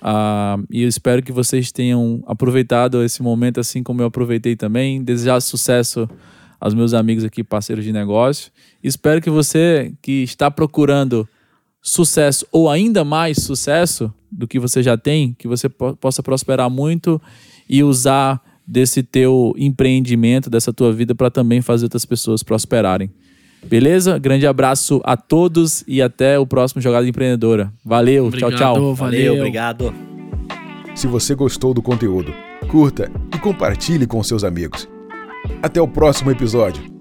Speaker 2: Ah, e eu espero que vocês tenham aproveitado esse momento assim como eu aproveitei também. Desejar sucesso aos meus amigos aqui, parceiros de negócio. Espero que você que está procurando sucesso ou ainda mais sucesso do que você já tem, que você po- possa prosperar muito e usar desse teu empreendimento, dessa tua vida para também fazer outras pessoas prosperarem. Beleza? Grande abraço a todos e até o próximo Jogada Empreendedora. Valeu,
Speaker 4: Obrigado,
Speaker 2: tchau, tchau.
Speaker 3: Valeu,
Speaker 4: valeu.
Speaker 3: obrigado.
Speaker 1: Se você gostou do conteúdo, curta e compartilhe com seus amigos. Até o próximo episódio.